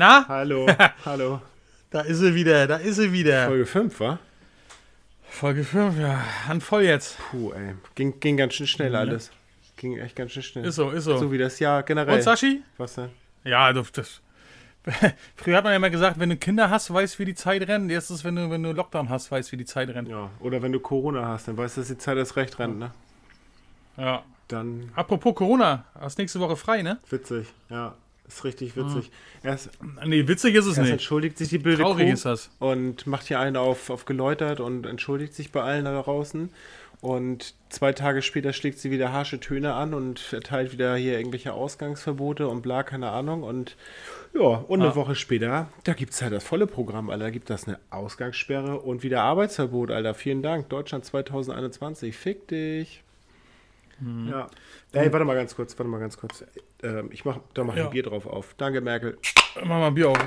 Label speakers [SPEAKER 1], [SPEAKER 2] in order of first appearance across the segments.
[SPEAKER 1] Na?
[SPEAKER 2] Hallo, hallo.
[SPEAKER 1] Da ist sie wieder, da ist sie wieder.
[SPEAKER 2] Folge 5, wa?
[SPEAKER 1] Folge 5, ja. Handvoll jetzt.
[SPEAKER 2] Puh, ey. Ging, ging ganz schön schnell alles. Ging echt ganz schön schnell.
[SPEAKER 1] Ist so, ist so.
[SPEAKER 2] So wie das Jahr generell.
[SPEAKER 1] Und Sashi?
[SPEAKER 2] Was denn?
[SPEAKER 1] Ja, das, das. Früher hat man ja immer gesagt, wenn du Kinder hast, weißt wie die Zeit rennt. Jetzt ist wenn du, wenn du Lockdown hast, weißt wie die Zeit rennt.
[SPEAKER 2] Ja, oder wenn du Corona hast, dann weißt du, dass die Zeit erst recht rennt, ne?
[SPEAKER 1] Ja.
[SPEAKER 2] Dann
[SPEAKER 1] Apropos Corona, hast nächste Woche frei, ne?
[SPEAKER 2] witzig, ja. Ist richtig witzig. Erst,
[SPEAKER 1] Nee, witzig ist es nicht.
[SPEAKER 2] entschuldigt sich die Bilde
[SPEAKER 1] Traurig ist das.
[SPEAKER 2] und macht hier einen auf, auf geläutert und entschuldigt sich bei allen da draußen. Und zwei Tage später schlägt sie wieder harsche Töne an und erteilt wieder hier irgendwelche Ausgangsverbote und bla, keine Ahnung. Und ja, und eine
[SPEAKER 1] Ah.
[SPEAKER 2] Woche später, da gibt es halt das volle Programm, Alter. Da gibt es eine Ausgangssperre und wieder Arbeitsverbot, Alter. Vielen Dank. Deutschland 2021. Fick dich.
[SPEAKER 1] Hm.
[SPEAKER 2] Ja. Ey, warte mal ganz kurz, warte mal ganz kurz. Ähm, ich mach da mal
[SPEAKER 1] Ja.
[SPEAKER 2] ein Bier drauf auf. Danke, Merkel.
[SPEAKER 1] Mach mal ein Bier auf.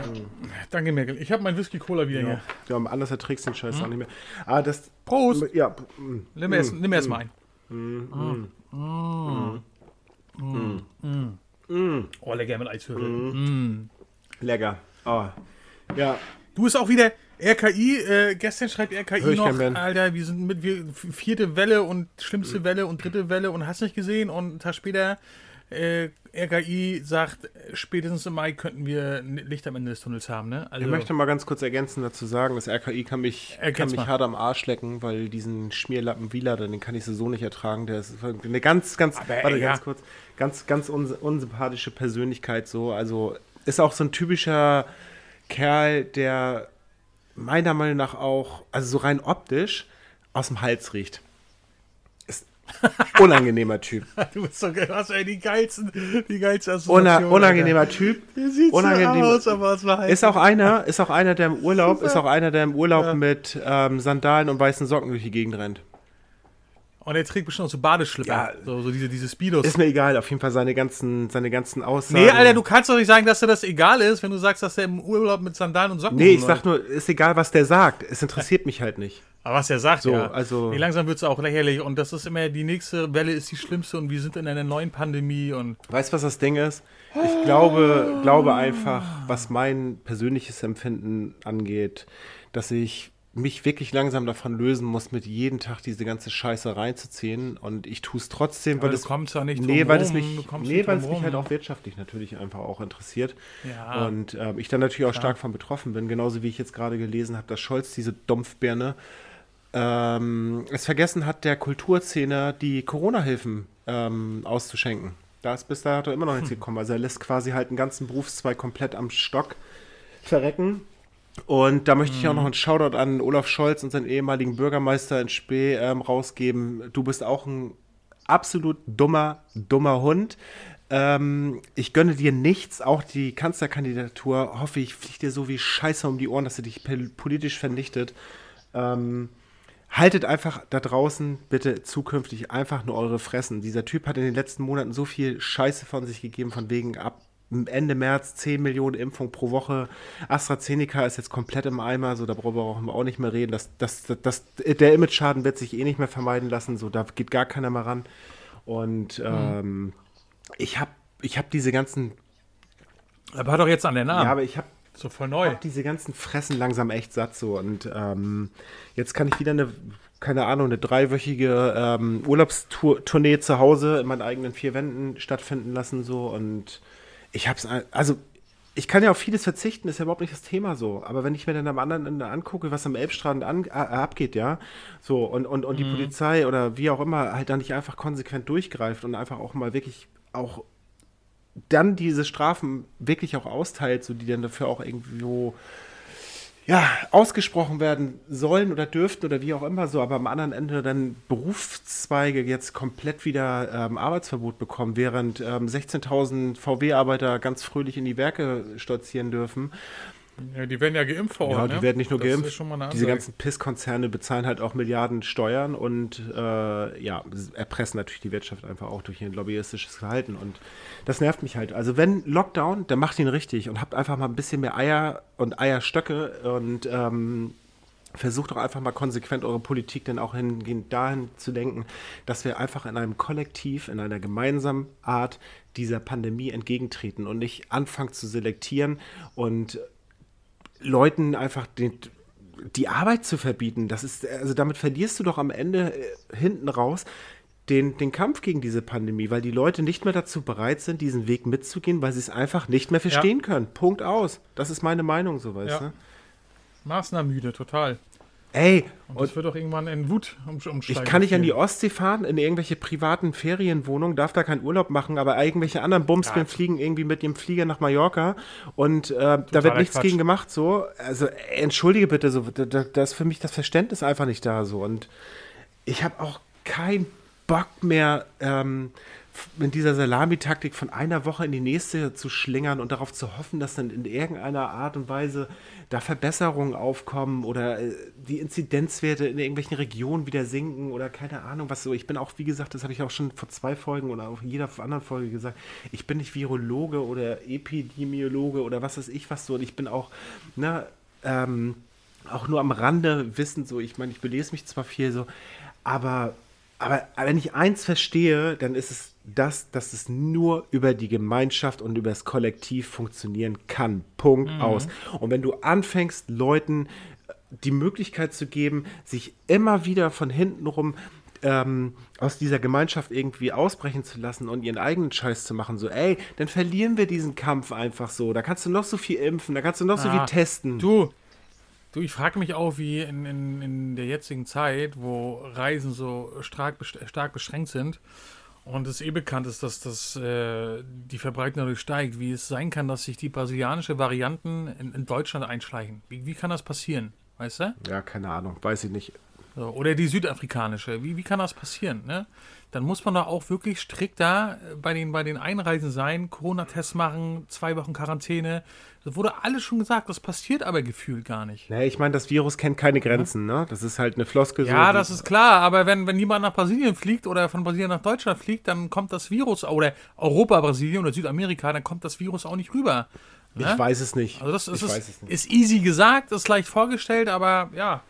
[SPEAKER 1] Danke, Merkel. Ich habe mein Whisky-Cola wieder
[SPEAKER 2] Ja.
[SPEAKER 1] hier.
[SPEAKER 2] ja, anders erträgst du den? Scheiß auch nicht mehr. Ah, das.
[SPEAKER 1] Prost!
[SPEAKER 2] Ja. mm,
[SPEAKER 1] Nimm erst, nimm erst mal ein. Oh, lecker mit Eiswürfel.
[SPEAKER 2] Lecker. Oh. Ja,
[SPEAKER 1] Du bist auch wieder RKI, äh, gestern schreibt RKI noch. Alter, wir sind mit wir, vierte Welle und schlimmste Welle und dritte Welle und hast nicht gesehen und einen Tag später äh, RKI sagt, spätestens im Mai könnten wir Licht am Ende des Tunnels haben, ne? Also,
[SPEAKER 2] ich möchte mal ganz kurz ergänzen dazu sagen, das RKI kann mich, kann mich
[SPEAKER 1] mal.
[SPEAKER 2] hart am Arsch lecken, weil diesen Schmierlappen Wieler, den kann ich so nicht ertragen. Der ist eine ganz, ganz,
[SPEAKER 1] Aber,
[SPEAKER 2] warte,
[SPEAKER 1] ja.
[SPEAKER 2] ganz kurz, ganz, ganz uns, unsympathische Persönlichkeit so. Also ist auch so ein typischer Kerl, der meiner Meinung nach auch, also so rein optisch, aus dem Hals riecht. Ist unangenehmer Typ.
[SPEAKER 1] du bist so du hast ey, die geilsten, die geilsten
[SPEAKER 2] Una, unangenehmer Typ.
[SPEAKER 1] Alter. Der sieht
[SPEAKER 2] unangenehm-
[SPEAKER 1] so aus, aber es war halt
[SPEAKER 2] Ist auch einer, ist auch einer, der im Urlaub, ist auch einer, der im Urlaub mit ähm, Sandalen und weißen Socken durch die Gegend rennt.
[SPEAKER 1] Und er trägt bestimmt auch so Badeschlipper.
[SPEAKER 2] Ja.
[SPEAKER 1] so, so diese, diese Speedos.
[SPEAKER 2] Ist mir egal, auf jeden Fall seine ganzen, seine ganzen Aussagen.
[SPEAKER 1] nee, Alter, du kannst doch nicht sagen, dass dir das egal ist, wenn du sagst, dass er im Urlaub mit Sandalen und Socken
[SPEAKER 2] Nee, ich sag nur, ist egal, was der sagt. Es interessiert mich halt nicht.
[SPEAKER 1] Aber was er sagt,
[SPEAKER 2] So,
[SPEAKER 1] ja.
[SPEAKER 2] also-
[SPEAKER 1] Nee, langsam wird es auch lächerlich und das ist immer, die nächste Welle ist die schlimmste und wir sind in einer neuen Pandemie und
[SPEAKER 2] Weißt du, was das Ding ist? Ich glaube, glaube einfach, was mein persönliches Empfinden angeht, dass ich mich wirklich langsam davon lösen muss, mit jeden Tag diese ganze Scheiße reinzuziehen. Und ich tue es trotzdem, weil es.
[SPEAKER 1] kommst ja nicht
[SPEAKER 2] Nee, weil es mich, nee, weil es mich halt auch wirtschaftlich natürlich einfach auch interessiert.
[SPEAKER 1] Ja.
[SPEAKER 2] Und ähm, ich dann natürlich auch stark von betroffen bin, genauso wie ich jetzt gerade gelesen habe, dass Scholz diese Dumpfbirne ähm, es vergessen hat, der Kulturszene die Corona-Hilfen ähm, auszuschenken. Da ist bis da hat er immer noch nichts gekommen. Also er lässt quasi halt einen ganzen Berufszweig komplett am Stock verrecken. Und da möchte ich auch noch einen Shoutout an Olaf Scholz und seinen ehemaligen Bürgermeister in Spee ähm, rausgeben. Du bist auch ein absolut dummer, dummer Hund. Ähm, ich gönne dir nichts, auch die Kanzlerkandidatur, hoffe ich, fliegt dir so wie Scheiße um die Ohren, dass sie dich politisch vernichtet. Ähm, haltet einfach da draußen bitte zukünftig einfach nur eure Fressen. Dieser Typ hat in den letzten Monaten so viel Scheiße von sich gegeben, von wegen ab Ende März 10 Millionen Impfungen pro Woche. AstraZeneca ist jetzt komplett im Eimer, so da brauchen wir auch nicht mehr reden. Das, das, das, das, der Image-Schaden wird sich eh nicht mehr vermeiden lassen, so da geht gar keiner mehr ran. Und ähm, ich habe ich hab diese ganzen,
[SPEAKER 1] aber hat doch jetzt an der Namen.
[SPEAKER 2] ja, aber ich habe
[SPEAKER 1] so voll neu.
[SPEAKER 2] hab diese ganzen Fressen langsam echt satt so und ähm, jetzt kann ich wieder eine, keine Ahnung, eine dreiwöchige ähm, Urlaubstournee zu Hause in meinen eigenen vier Wänden stattfinden lassen so und ich hab's, also ich kann ja auf vieles verzichten, ist ja überhaupt nicht das Thema so. Aber wenn ich mir dann am anderen Ende angucke, was am Elbstrand an, äh, abgeht, ja, so und, und, und die Polizei oder wie auch immer halt da nicht einfach konsequent durchgreift und einfach auch mal wirklich auch dann diese Strafen wirklich auch austeilt, so die dann dafür auch irgendwo ja, ausgesprochen werden sollen oder dürften oder wie auch immer so, aber am anderen Ende dann Berufszweige jetzt komplett wieder ähm, Arbeitsverbot bekommen, während ähm, 16.000 VW-Arbeiter ganz fröhlich in die Werke stolzieren dürfen.
[SPEAKER 1] Ja, die werden ja geimpft vor Ort,
[SPEAKER 2] Ja, die
[SPEAKER 1] ne?
[SPEAKER 2] werden nicht nur
[SPEAKER 1] Das
[SPEAKER 2] geimpft. Diese ganzen Pisskonzerne bezahlen halt auch Milliarden Steuern und äh, ja, erpressen natürlich die Wirtschaft einfach auch durch ihr lobbyistisches Verhalten. Und das nervt mich halt. Also wenn Lockdown, dann macht ihn richtig und habt einfach mal ein bisschen mehr Eier und Eierstöcke und ähm, versucht doch einfach mal konsequent eure Politik dann auch hingehend dahin zu denken, dass wir einfach in einem Kollektiv, in einer gemeinsamen Art dieser Pandemie entgegentreten und nicht anfangen zu selektieren und Leuten einfach den, die Arbeit zu verbieten. Das ist, also damit verlierst du doch am Ende äh, hinten raus den, den Kampf gegen diese Pandemie, weil die Leute nicht mehr dazu bereit sind, diesen Weg mitzugehen, weil sie es einfach nicht mehr verstehen ja. können. Punkt aus. Das ist meine Meinung, so weißt ja. du.
[SPEAKER 1] Maßnahmenmüde, total.
[SPEAKER 2] Ey,
[SPEAKER 1] und das wird doch irgendwann in Wut
[SPEAKER 2] umsteigen. Ich kann nicht an die Ostsee fahren, in irgendwelche privaten Ferienwohnungen, darf da keinen Urlaub machen, aber irgendwelche anderen ja. fliegen irgendwie mit dem Flieger nach Mallorca und äh, da wird nichts Quatsch. gegen gemacht, so. Also, entschuldige bitte, so, da, da ist für mich das Verständnis einfach nicht da, so. Und ich habe auch keinen Bock mehr, ähm, mit dieser Salamitaktik von einer Woche in die nächste zu schlingern und darauf zu hoffen, dass dann in irgendeiner Art und Weise da Verbesserungen aufkommen oder äh, die Inzidenzwerte in irgendwelchen Regionen wieder sinken oder keine Ahnung was so. Ich bin auch, wie gesagt, das habe ich auch schon vor zwei Folgen oder auch jeder anderen Folge gesagt, ich bin nicht Virologe oder Epidemiologe oder was weiß ich was so und ich bin auch, ne, ähm, auch nur am Rande wissen so, ich meine, ich belese mich zwar viel so, aber aber wenn ich eins verstehe, dann ist es das, dass es nur über die Gemeinschaft und über das Kollektiv funktionieren kann. Punkt mhm. aus. Und wenn du anfängst, Leuten äh, die Möglichkeit zu geben, sich immer wieder von hinten rum ähm, aus dieser Gemeinschaft irgendwie ausbrechen zu lassen und ihren eigenen Scheiß zu machen, so, ey, dann verlieren wir diesen Kampf einfach so. Da kannst du noch so viel impfen, da kannst du noch ah, so viel testen.
[SPEAKER 1] Du, Du, ich frage mich auch, wie in, in, in der jetzigen Zeit, wo Reisen so stark, stark beschränkt sind und es eh bekannt ist, dass das, äh, die Verbreitung dadurch steigt, wie es sein kann, dass sich die brasilianische Varianten in, in Deutschland einschleichen. Wie, wie kann das passieren? Weißt du?
[SPEAKER 2] Ja, keine Ahnung, weiß ich nicht.
[SPEAKER 1] So, oder die südafrikanische. Wie, wie kann das passieren? Ne? Dann muss man da auch wirklich strikt da äh, bei den, bei den Einreisen sein, Corona-Tests machen, zwei Wochen Quarantäne. Das wurde alles schon gesagt, das passiert aber gefühlt gar nicht.
[SPEAKER 2] Nee, ich meine, das Virus kennt keine Grenzen, ne? Das ist halt eine Floskel.
[SPEAKER 1] Ja, so, das ist klar, aber wenn, wenn jemand nach Brasilien fliegt oder von Brasilien nach Deutschland fliegt, dann kommt das Virus, oder Europa, Brasilien oder Südamerika, dann kommt das Virus auch nicht rüber.
[SPEAKER 2] Ne? Ich weiß es nicht.
[SPEAKER 1] Also das ist, ist, ist easy gesagt, ist leicht vorgestellt, aber ja,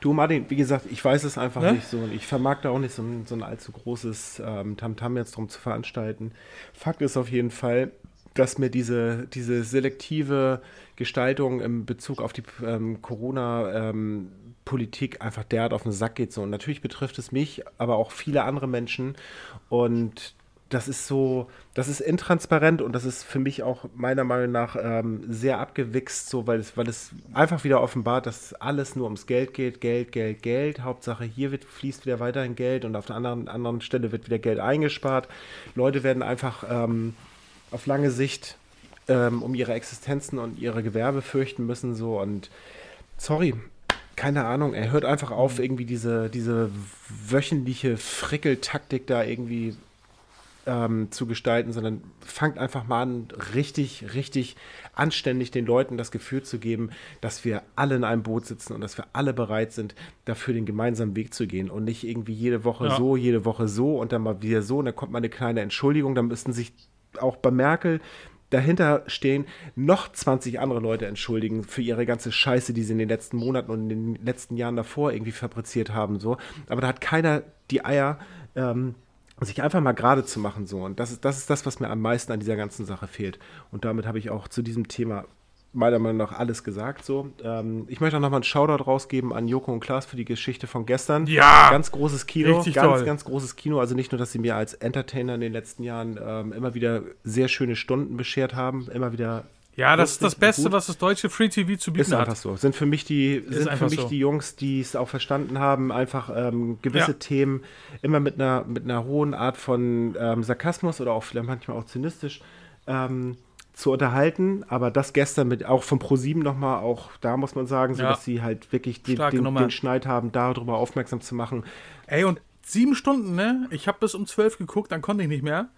[SPEAKER 2] Du, Martin, wie gesagt, ich weiß es einfach ja? nicht so. Und ich vermag da auch nicht so ein, so ein allzu großes ähm, Tamtam jetzt drum zu veranstalten. Fakt ist auf jeden Fall, dass mir diese, diese selektive Gestaltung im Bezug auf die ähm, Corona- ähm, Politik einfach derart auf den Sack geht so. Und natürlich betrifft es mich, aber auch viele andere Menschen. Und das ist so, das ist intransparent und das ist für mich auch meiner Meinung nach ähm, sehr abgewichst, so weil es, weil es einfach wieder offenbart, dass alles nur ums Geld geht, Geld, Geld, Geld. Hauptsache hier wird, fließt wieder weiterhin Geld und auf der anderen, anderen Stelle wird wieder Geld eingespart. Leute werden einfach ähm, auf lange Sicht ähm, um ihre Existenzen und ihre Gewerbe fürchten müssen, so und sorry, keine Ahnung, er hört einfach auf, irgendwie diese, diese wöchentliche Frickeltaktik da irgendwie ähm, zu gestalten, sondern fangt einfach mal an, richtig, richtig anständig den Leuten das Gefühl zu geben, dass wir alle in einem Boot sitzen und dass wir alle bereit sind, dafür den gemeinsamen Weg zu gehen und nicht irgendwie jede Woche ja. so, jede Woche so und dann mal wieder so und dann kommt mal eine kleine Entschuldigung, dann müssten sich auch bei Merkel dahinter stehen, noch 20 andere Leute entschuldigen für ihre ganze Scheiße, die sie in den letzten Monaten und in den letzten Jahren davor irgendwie fabriziert haben. So. Aber da hat keiner die Eier, ähm, sich einfach mal gerade zu machen so. Und das ist, das ist das, was mir am meisten an dieser ganzen Sache fehlt. Und damit habe ich auch zu diesem Thema meiner Meinung nach alles gesagt. So, ähm, ich möchte auch nochmal einen Shoutout rausgeben an Joko und Klaas für die Geschichte von gestern.
[SPEAKER 1] Ja!
[SPEAKER 2] Ganz großes Kino, Richtig ganz, toll. ganz großes Kino. Also nicht nur, dass sie mir als Entertainer in den letzten Jahren ähm, immer wieder sehr schöne Stunden beschert haben, immer wieder
[SPEAKER 1] ja, das ist das Beste, gut. was das deutsche Free TV zu bieten
[SPEAKER 2] hat. Ist einfach so. Sind für mich die, sind für mich so. die Jungs, die es auch verstanden haben, einfach ähm, gewisse ja. Themen immer mit einer, mit einer hohen Art von ähm, Sarkasmus oder auch vielleicht manchmal auch zynistisch ähm, zu unterhalten. Aber das gestern mit auch von Pro7 nochmal, auch da muss man sagen, so ja. dass sie halt wirklich den, den, den Schneid haben, darüber aufmerksam zu machen.
[SPEAKER 1] Ey, und sieben Stunden, ne? Ich habe bis um zwölf geguckt, dann konnte ich nicht mehr.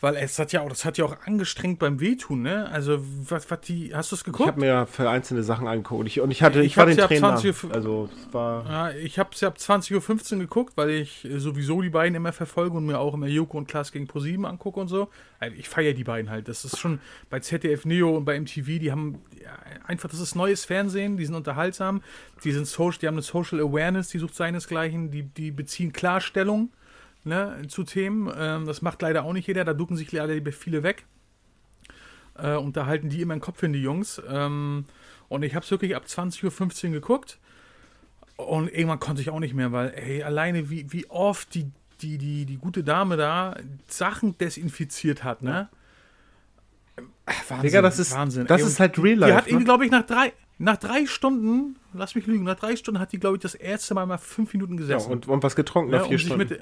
[SPEAKER 1] Weil es hat ja auch, das hat ja auch angestrengt beim Wehtun, ne? Also, was, was die, hast du es geguckt?
[SPEAKER 2] Ich habe mir für einzelne Sachen angeguckt. Ich, und ich hatte, ich, ich war den Trainer. 20
[SPEAKER 1] also, es war. Ja, ich habe es ja ab 20.15 Uhr geguckt, weil ich sowieso die beiden immer verfolge und mir auch immer Joko und Klaas gegen ProSieben angucke und so. Also, ich feiere die beiden halt. Das ist schon bei ZDF Neo und bei MTV, die haben ja, einfach, das ist neues Fernsehen, die sind unterhaltsam, die sind social, die haben eine Social Awareness, die sucht seinesgleichen, die, die beziehen Klarstellung ne, zu Themen. Ähm, das macht leider auch nicht jeder, da ducken sich leider viele weg. Äh, und da halten die immer den Kopf hin, die Jungs. Ähm, und ich habe es wirklich ab 20.15 Uhr geguckt. Und irgendwann konnte ich auch nicht mehr, weil, ey, alleine wie, wie oft die, die, die, die gute Dame da Sachen desinfiziert hat, ne?
[SPEAKER 2] Wahnsinn, Digga, das ist, Wahnsinn. Das ey, ist halt Real Life.
[SPEAKER 1] Die hat ne? irgendwie, glaube ich, nach drei, nach drei Stunden, lass mich lügen, nach drei Stunden hat die, glaube ich, das erste Mal mal fünf Minuten gesessen.
[SPEAKER 2] Ja, und, und was getrunken nach ja, vier Stunden.
[SPEAKER 1] Mit,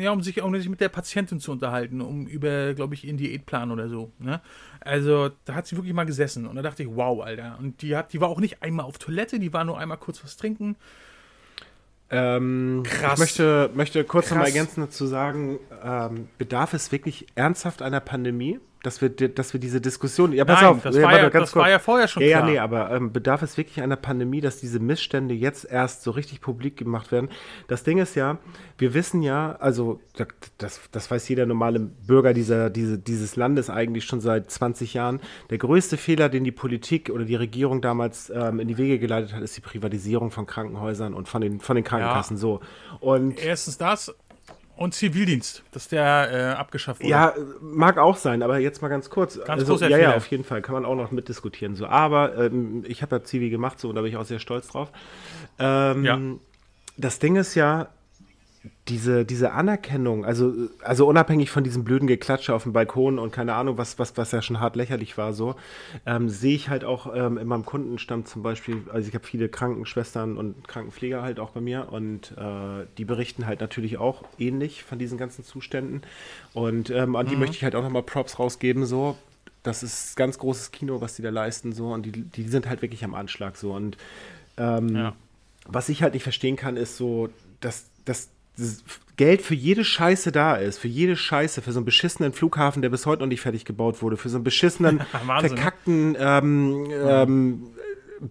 [SPEAKER 1] ja, um sich auch nicht mit der Patientin zu unterhalten, um über, glaube ich, ihren Diätplan oder so. Ne? Also, da hat sie wirklich mal gesessen und da dachte ich, wow, Alter. Und die hat, die war auch nicht einmal auf Toilette, die war nur einmal kurz was trinken.
[SPEAKER 2] Ähm, Krass. Ich möchte, möchte kurz nochmal ergänzen dazu sagen, ähm, bedarf es wirklich ernsthaft einer Pandemie? Dass wir, dass wir diese Diskussion. Ja, pass
[SPEAKER 1] Nein,
[SPEAKER 2] auf,
[SPEAKER 1] das, ja, war, ja, das war ja vorher schon
[SPEAKER 2] ja, klar. Ja, nee, aber ähm, bedarf es wirklich einer Pandemie, dass diese Missstände jetzt erst so richtig publik gemacht werden? Das Ding ist ja, wir wissen ja, also das, das weiß jeder normale Bürger dieser, diese, dieses Landes eigentlich schon seit 20 Jahren. Der größte Fehler, den die Politik oder die Regierung damals ähm, in die Wege geleitet hat, ist die Privatisierung von Krankenhäusern und von den, von den Krankenkassen. So. Und
[SPEAKER 1] Erstens das und Zivildienst, dass der äh, abgeschafft wurde.
[SPEAKER 2] Ja, mag auch sein, aber jetzt mal ganz kurz. Ganz also, ja, ja, auf jeden Fall, kann man auch noch mitdiskutieren. So, aber ähm, ich habe ja Zivi gemacht, so, und da bin ich auch sehr stolz drauf. Ähm, ja. Das Ding ist ja, diese, diese Anerkennung, also, also unabhängig von diesem blöden Geklatsche auf dem Balkon und keine Ahnung, was, was, was ja schon hart lächerlich war, so, ähm, sehe ich halt auch ähm, in meinem Kundenstamm zum Beispiel, also ich habe viele Krankenschwestern und Krankenpfleger halt auch bei mir und äh, die berichten halt natürlich auch ähnlich von diesen ganzen Zuständen und ähm, an die mhm. möchte ich halt auch nochmal Props rausgeben, so, das ist ganz großes Kino, was die da leisten, so, und die, die sind halt wirklich am Anschlag, so, und ähm, ja. was ich halt nicht verstehen kann, ist so, dass, dass Geld für jede Scheiße da ist, für jede Scheiße, für so einen beschissenen Flughafen, der bis heute noch nicht fertig gebaut wurde, für so einen beschissenen, ne? verkackten ähm, ähm,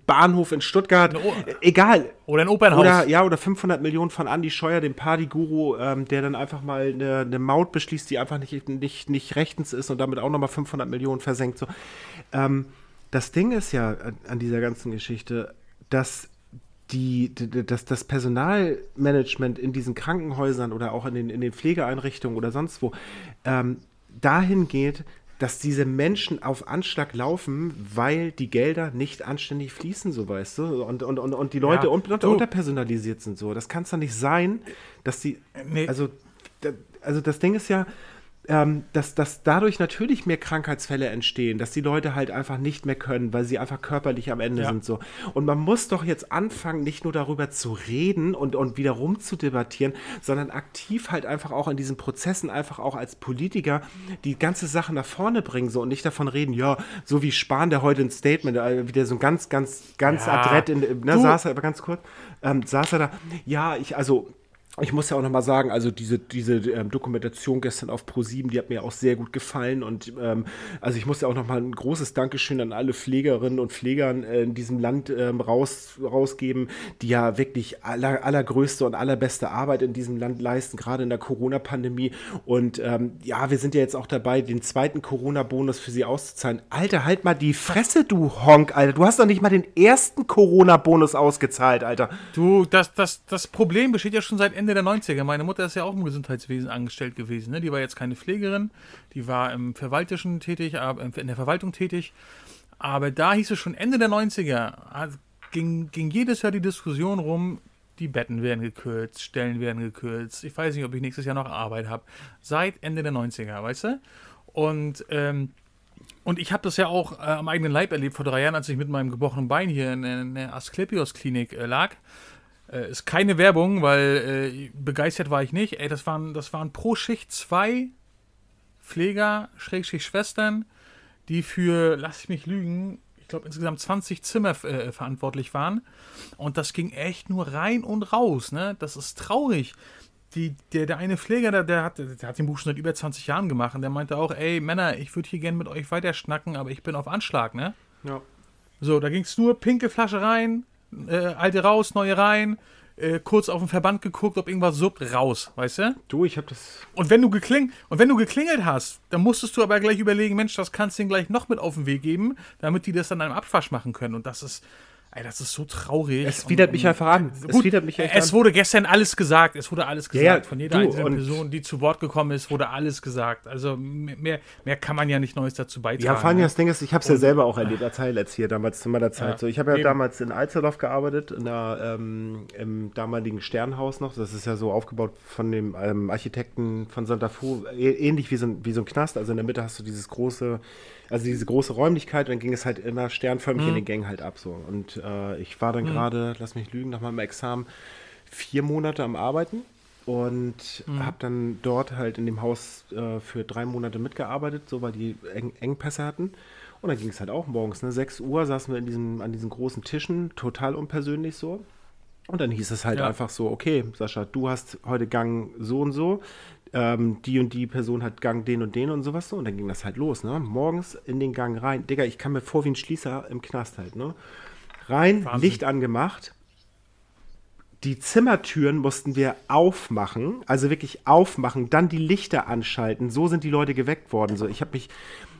[SPEAKER 2] Bahnhof in Stuttgart, egal.
[SPEAKER 1] Oder ein Opernhaus.
[SPEAKER 2] Oder, ja, oder 500 Millionen von Andy Scheuer, dem Partyguru, ähm, der dann einfach mal eine, eine, Maut beschließt, die einfach nicht, nicht, nicht rechtens ist und damit auch nochmal 500 Millionen versenkt. So. Ähm, das Ding ist ja an dieser ganzen Geschichte, dass die, die, das, das Personalmanagement in diesen Krankenhäusern oder auch in den, in den Pflegeeinrichtungen oder sonst wo ähm, dahin geht, dass diese Menschen auf Anschlag laufen, weil die Gelder nicht anständig fließen, so weißt du, und, und, und, und die Leute ja, unter, unterpersonalisiert sind so. Das kann es doch nicht sein, dass die, nee. also, also das Ding ist ja, ähm, dass, dass dadurch natürlich mehr Krankheitsfälle entstehen, dass die Leute halt einfach nicht mehr können, weil sie einfach körperlich am Ende ja. sind so. Und man muss doch jetzt anfangen, nicht nur darüber zu reden und, und wieder rumzudebattieren, sondern aktiv halt einfach auch in diesen Prozessen einfach auch als Politiker die ganze Sache nach vorne bringen so und nicht davon reden, ja, so wie Spahn, der heute ein Statement, äh, wieder so ganz, ganz, ganz ja. adrett in, ne, saß er aber ganz kurz, ähm, saß er da, ja, ich, also ich muss ja auch nochmal sagen, also diese, diese ähm, Dokumentation gestern auf Pro7, die hat mir auch sehr gut gefallen. Und ähm, also ich muss ja auch nochmal ein großes Dankeschön an alle Pflegerinnen und Pflegern äh, in diesem Land ähm, raus, rausgeben, die ja wirklich aller, allergrößte und allerbeste Arbeit in diesem Land leisten, gerade in der Corona-Pandemie. Und ähm, ja, wir sind ja jetzt auch dabei, den zweiten Corona-Bonus für sie auszuzahlen. Alter, halt mal die Fresse, du Honk, Alter. Du hast doch nicht mal den ersten Corona-Bonus ausgezahlt, Alter.
[SPEAKER 1] Du, das, das, das Problem besteht ja schon seit Ende Ende der 90er. Meine Mutter ist ja auch im Gesundheitswesen angestellt gewesen. Ne? Die war jetzt keine Pflegerin, die war im Verwaltischen tätig, in der Verwaltung tätig. Aber da hieß es schon Ende der 90er, ging, ging jedes Jahr die Diskussion rum, die Betten werden gekürzt, Stellen werden gekürzt. Ich weiß nicht, ob ich nächstes Jahr noch Arbeit habe. Seit Ende der 90er, weißt du? Und, ähm, und ich habe das ja auch äh, am eigenen Leib erlebt vor drei Jahren, als ich mit meinem gebrochenen Bein hier in, in der Asklepios-Klinik äh, lag. Äh, ist keine Werbung, weil äh, begeistert war ich nicht. Ey, das waren, das waren pro Schicht zwei Pfleger, Schrägstrich Schwestern, die für, lass ich mich lügen, ich glaube insgesamt 20 Zimmer äh, verantwortlich waren. Und das ging echt nur rein und raus, ne? Das ist traurig. die, der, der eine Pfleger, der, der, hat, der hat den Buch schon seit über 20 Jahren gemacht und der meinte auch, ey Männer, ich würde hier gerne mit euch weiter schnacken, aber ich bin auf Anschlag, ne?
[SPEAKER 2] Ja.
[SPEAKER 1] So, da ging es nur pinke Flasche rein, äh, alte raus, neue rein, äh, kurz auf den Verband geguckt, ob irgendwas suppt, raus, weißt du?
[SPEAKER 2] Du, ich hab das.
[SPEAKER 1] Und wenn du gekling und wenn du geklingelt hast, dann musstest du aber gleich überlegen, Mensch, das kannst du ihnen gleich noch mit auf den Weg geben, damit die das dann einem Abwasch machen können. Und das ist, Ey, das ist so traurig.
[SPEAKER 2] Es widert mich einfach an.
[SPEAKER 1] Gut, es mich echt es wurde gestern alles gesagt. Es wurde alles gesagt.
[SPEAKER 2] Ja,
[SPEAKER 1] Von jeder einzelnen Person, die zu Wort gekommen ist, wurde alles gesagt. Also mehr, mehr kann man ja nicht Neues dazu beitragen.
[SPEAKER 2] Ja, vor allem ne? das Ding ist, ich habe es ja selber auch erlebt, erzähl jetzt hier damals zu meiner Zeit. Ja, so, ich habe ja eben. damals in Alzerdorf gearbeitet, in der, ähm, im damaligen Sternhaus noch. Das ist ja so aufgebaut von dem ähm, Architekten von Santa Fu, ähnlich wie so, ein, wie so ein Knast. Also in der Mitte hast du dieses große also diese große Räumlichkeit, dann ging es halt immer sternförmig mhm. in den Gängen halt ab so. Und äh, ich war dann mhm. gerade, lass mich lügen, nach meinem Examen vier Monate am Arbeiten und mhm. habe dann dort halt in dem Haus äh, für drei Monate mitgearbeitet, so weil die Eng Engpässe hatten. Und dann ging es halt auch morgens, ne? 6 Uhr saßen wir in diesem, an diesen großen Tischen, total unpersönlich so. Und dann hieß es halt ja. einfach so, okay, Sascha, du hast heute Gang so und so, ähm, die und die Person hat Gang den und den und sowas so. Und dann ging das halt los, ne? Morgens in den Gang rein. Digga, ich kam mir vor wie ein Schließer im Knast halt, ne? Rein, Wahnsinn. Licht angemacht. Die Zimmertüren mussten wir aufmachen, also wirklich aufmachen, dann die Lichter anschalten. So sind die Leute geweckt worden. So, ich habe mich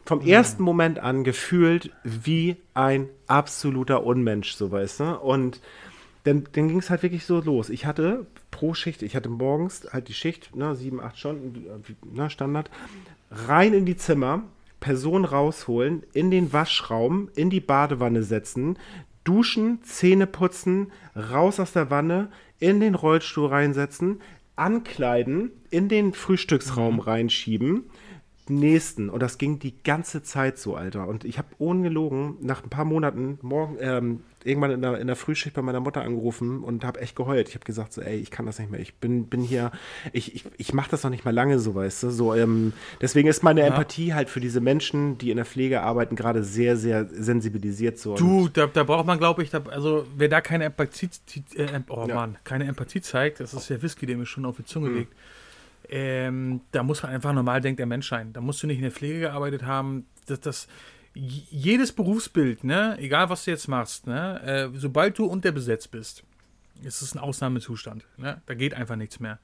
[SPEAKER 2] vom ja. ersten Moment an gefühlt wie ein absoluter Unmensch, so weißt du. Und dann, dann ging es halt wirklich so los. Ich hatte pro Schicht, ich hatte morgens halt die Schicht, ne, sieben, acht Stunden, ne, Standard, rein in die Zimmer, Person rausholen, in den Waschraum, in die Badewanne setzen, duschen, Zähne putzen, raus aus der Wanne, in den Rollstuhl reinsetzen, ankleiden, in den Frühstücksraum mhm. reinschieben, nächsten. Und das ging die ganze Zeit so, Alter. Und ich habe ungelogen nach ein paar Monaten morgen, ähm, irgendwann in der, in der Frühschicht bei meiner Mutter angerufen und habe echt geheult. Ich habe gesagt so, ey, ich kann das nicht mehr. Ich bin, bin hier, ich, ich, ich mache das noch nicht mal lange so, weißt du. So, ähm, deswegen ist meine ja. Empathie halt für diese Menschen, die in der Pflege arbeiten, gerade sehr, sehr sensibilisiert so.
[SPEAKER 1] Du, da, da braucht man, glaube ich, da, also wer da keine Empathie, äh, oh ja. Mann, keine Empathie zeigt, das ist der Whisky, der mir schon auf die Zunge mhm. legt. Ähm, da muss man einfach normal denkt der Mensch sein. Da musst du nicht in der Pflege gearbeitet haben. Das, das, jedes Berufsbild, ne, egal was du jetzt machst, ne, äh, sobald du unterbesetzt bist, ist es ein Ausnahmezustand. Ne? Da geht einfach nichts mehr.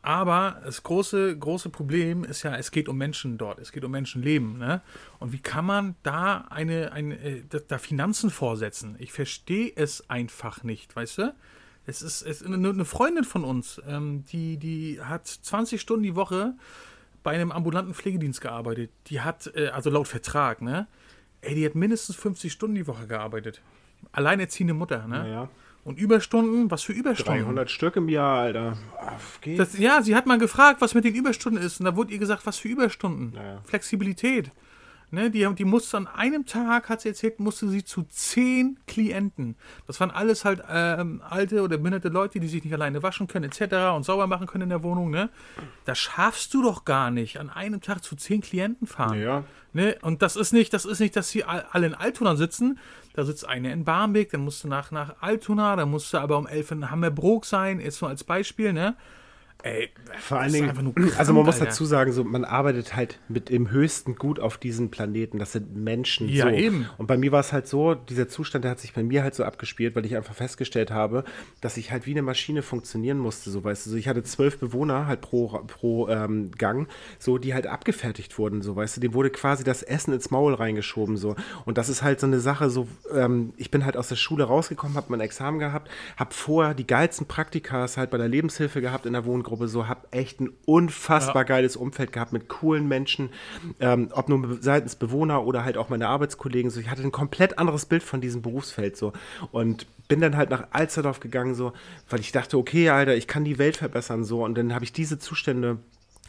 [SPEAKER 1] Aber das große, große Problem ist ja, es geht um Menschen dort, es geht um Menschenleben. Ne? Und wie kann man da eine, eine äh, da Finanzen vorsetzen? Ich verstehe es einfach nicht, weißt du? Es ist, es ist eine Freundin von uns, ähm, die, die hat 20 Stunden die Woche bei einem ambulanten Pflegedienst gearbeitet. Die hat, äh, also laut Vertrag, ne? Ey, die hat mindestens 50 Stunden die Woche gearbeitet. Alleinerziehende Mutter, ne?
[SPEAKER 2] Naja.
[SPEAKER 1] Und Überstunden, was für Überstunden?
[SPEAKER 2] 300 Stück im Jahr, Alter.
[SPEAKER 1] Das, ja, sie hat mal gefragt, was mit den Überstunden ist. Und da wurde ihr gesagt, was für Überstunden? Naja. Flexibilität. Ne, die, die musste an einem Tag, hat sie erzählt, musste sie zu zehn Klienten. Das waren alles halt ähm, alte oder behinderte Leute, die sich nicht alleine waschen können, etc. und sauber machen können in der Wohnung. Ne? Das schaffst du doch gar nicht, an einem Tag zu zehn Klienten fahren.
[SPEAKER 2] Ja.
[SPEAKER 1] Ne? Und das ist nicht, das ist nicht, dass sie alle in Altona sitzen. Da sitzt eine in Barmbek, dann musst du nach, nach Altona, dann musst du aber um elf in Hammerbrook sein, jetzt nur als Beispiel, ne?
[SPEAKER 2] Ey, vor allen Dingen, also man muss dazu sagen, so, man arbeitet halt mit dem höchsten Gut auf diesem Planeten. Das sind Menschen.
[SPEAKER 1] Ja,
[SPEAKER 2] so.
[SPEAKER 1] eben.
[SPEAKER 2] Und bei mir war es halt so, dieser Zustand, der hat sich bei mir halt so abgespielt, weil ich einfach festgestellt habe, dass ich halt wie eine Maschine funktionieren musste. So, weißt du, so, ich hatte zwölf Bewohner halt pro, pro ähm, Gang, so, die halt abgefertigt wurden, so, weißt du, dem wurde quasi das Essen ins Maul reingeschoben, so. Und das ist halt so eine Sache, so, ähm, ich bin halt aus der Schule rausgekommen, habe mein Examen gehabt, habe vorher die geilsten Praktikas halt bei der Lebenshilfe gehabt in der Wohnung Gruppe so, habe echt ein unfassbar ja. geiles Umfeld gehabt mit coolen Menschen, ähm, ob nur seitens Bewohner oder halt auch meine Arbeitskollegen. So, ich hatte ein komplett anderes Bild von diesem Berufsfeld so und bin dann halt nach Alsterdorf gegangen so, weil ich dachte, okay, Alter, ich kann die Welt verbessern so und dann habe ich diese Zustände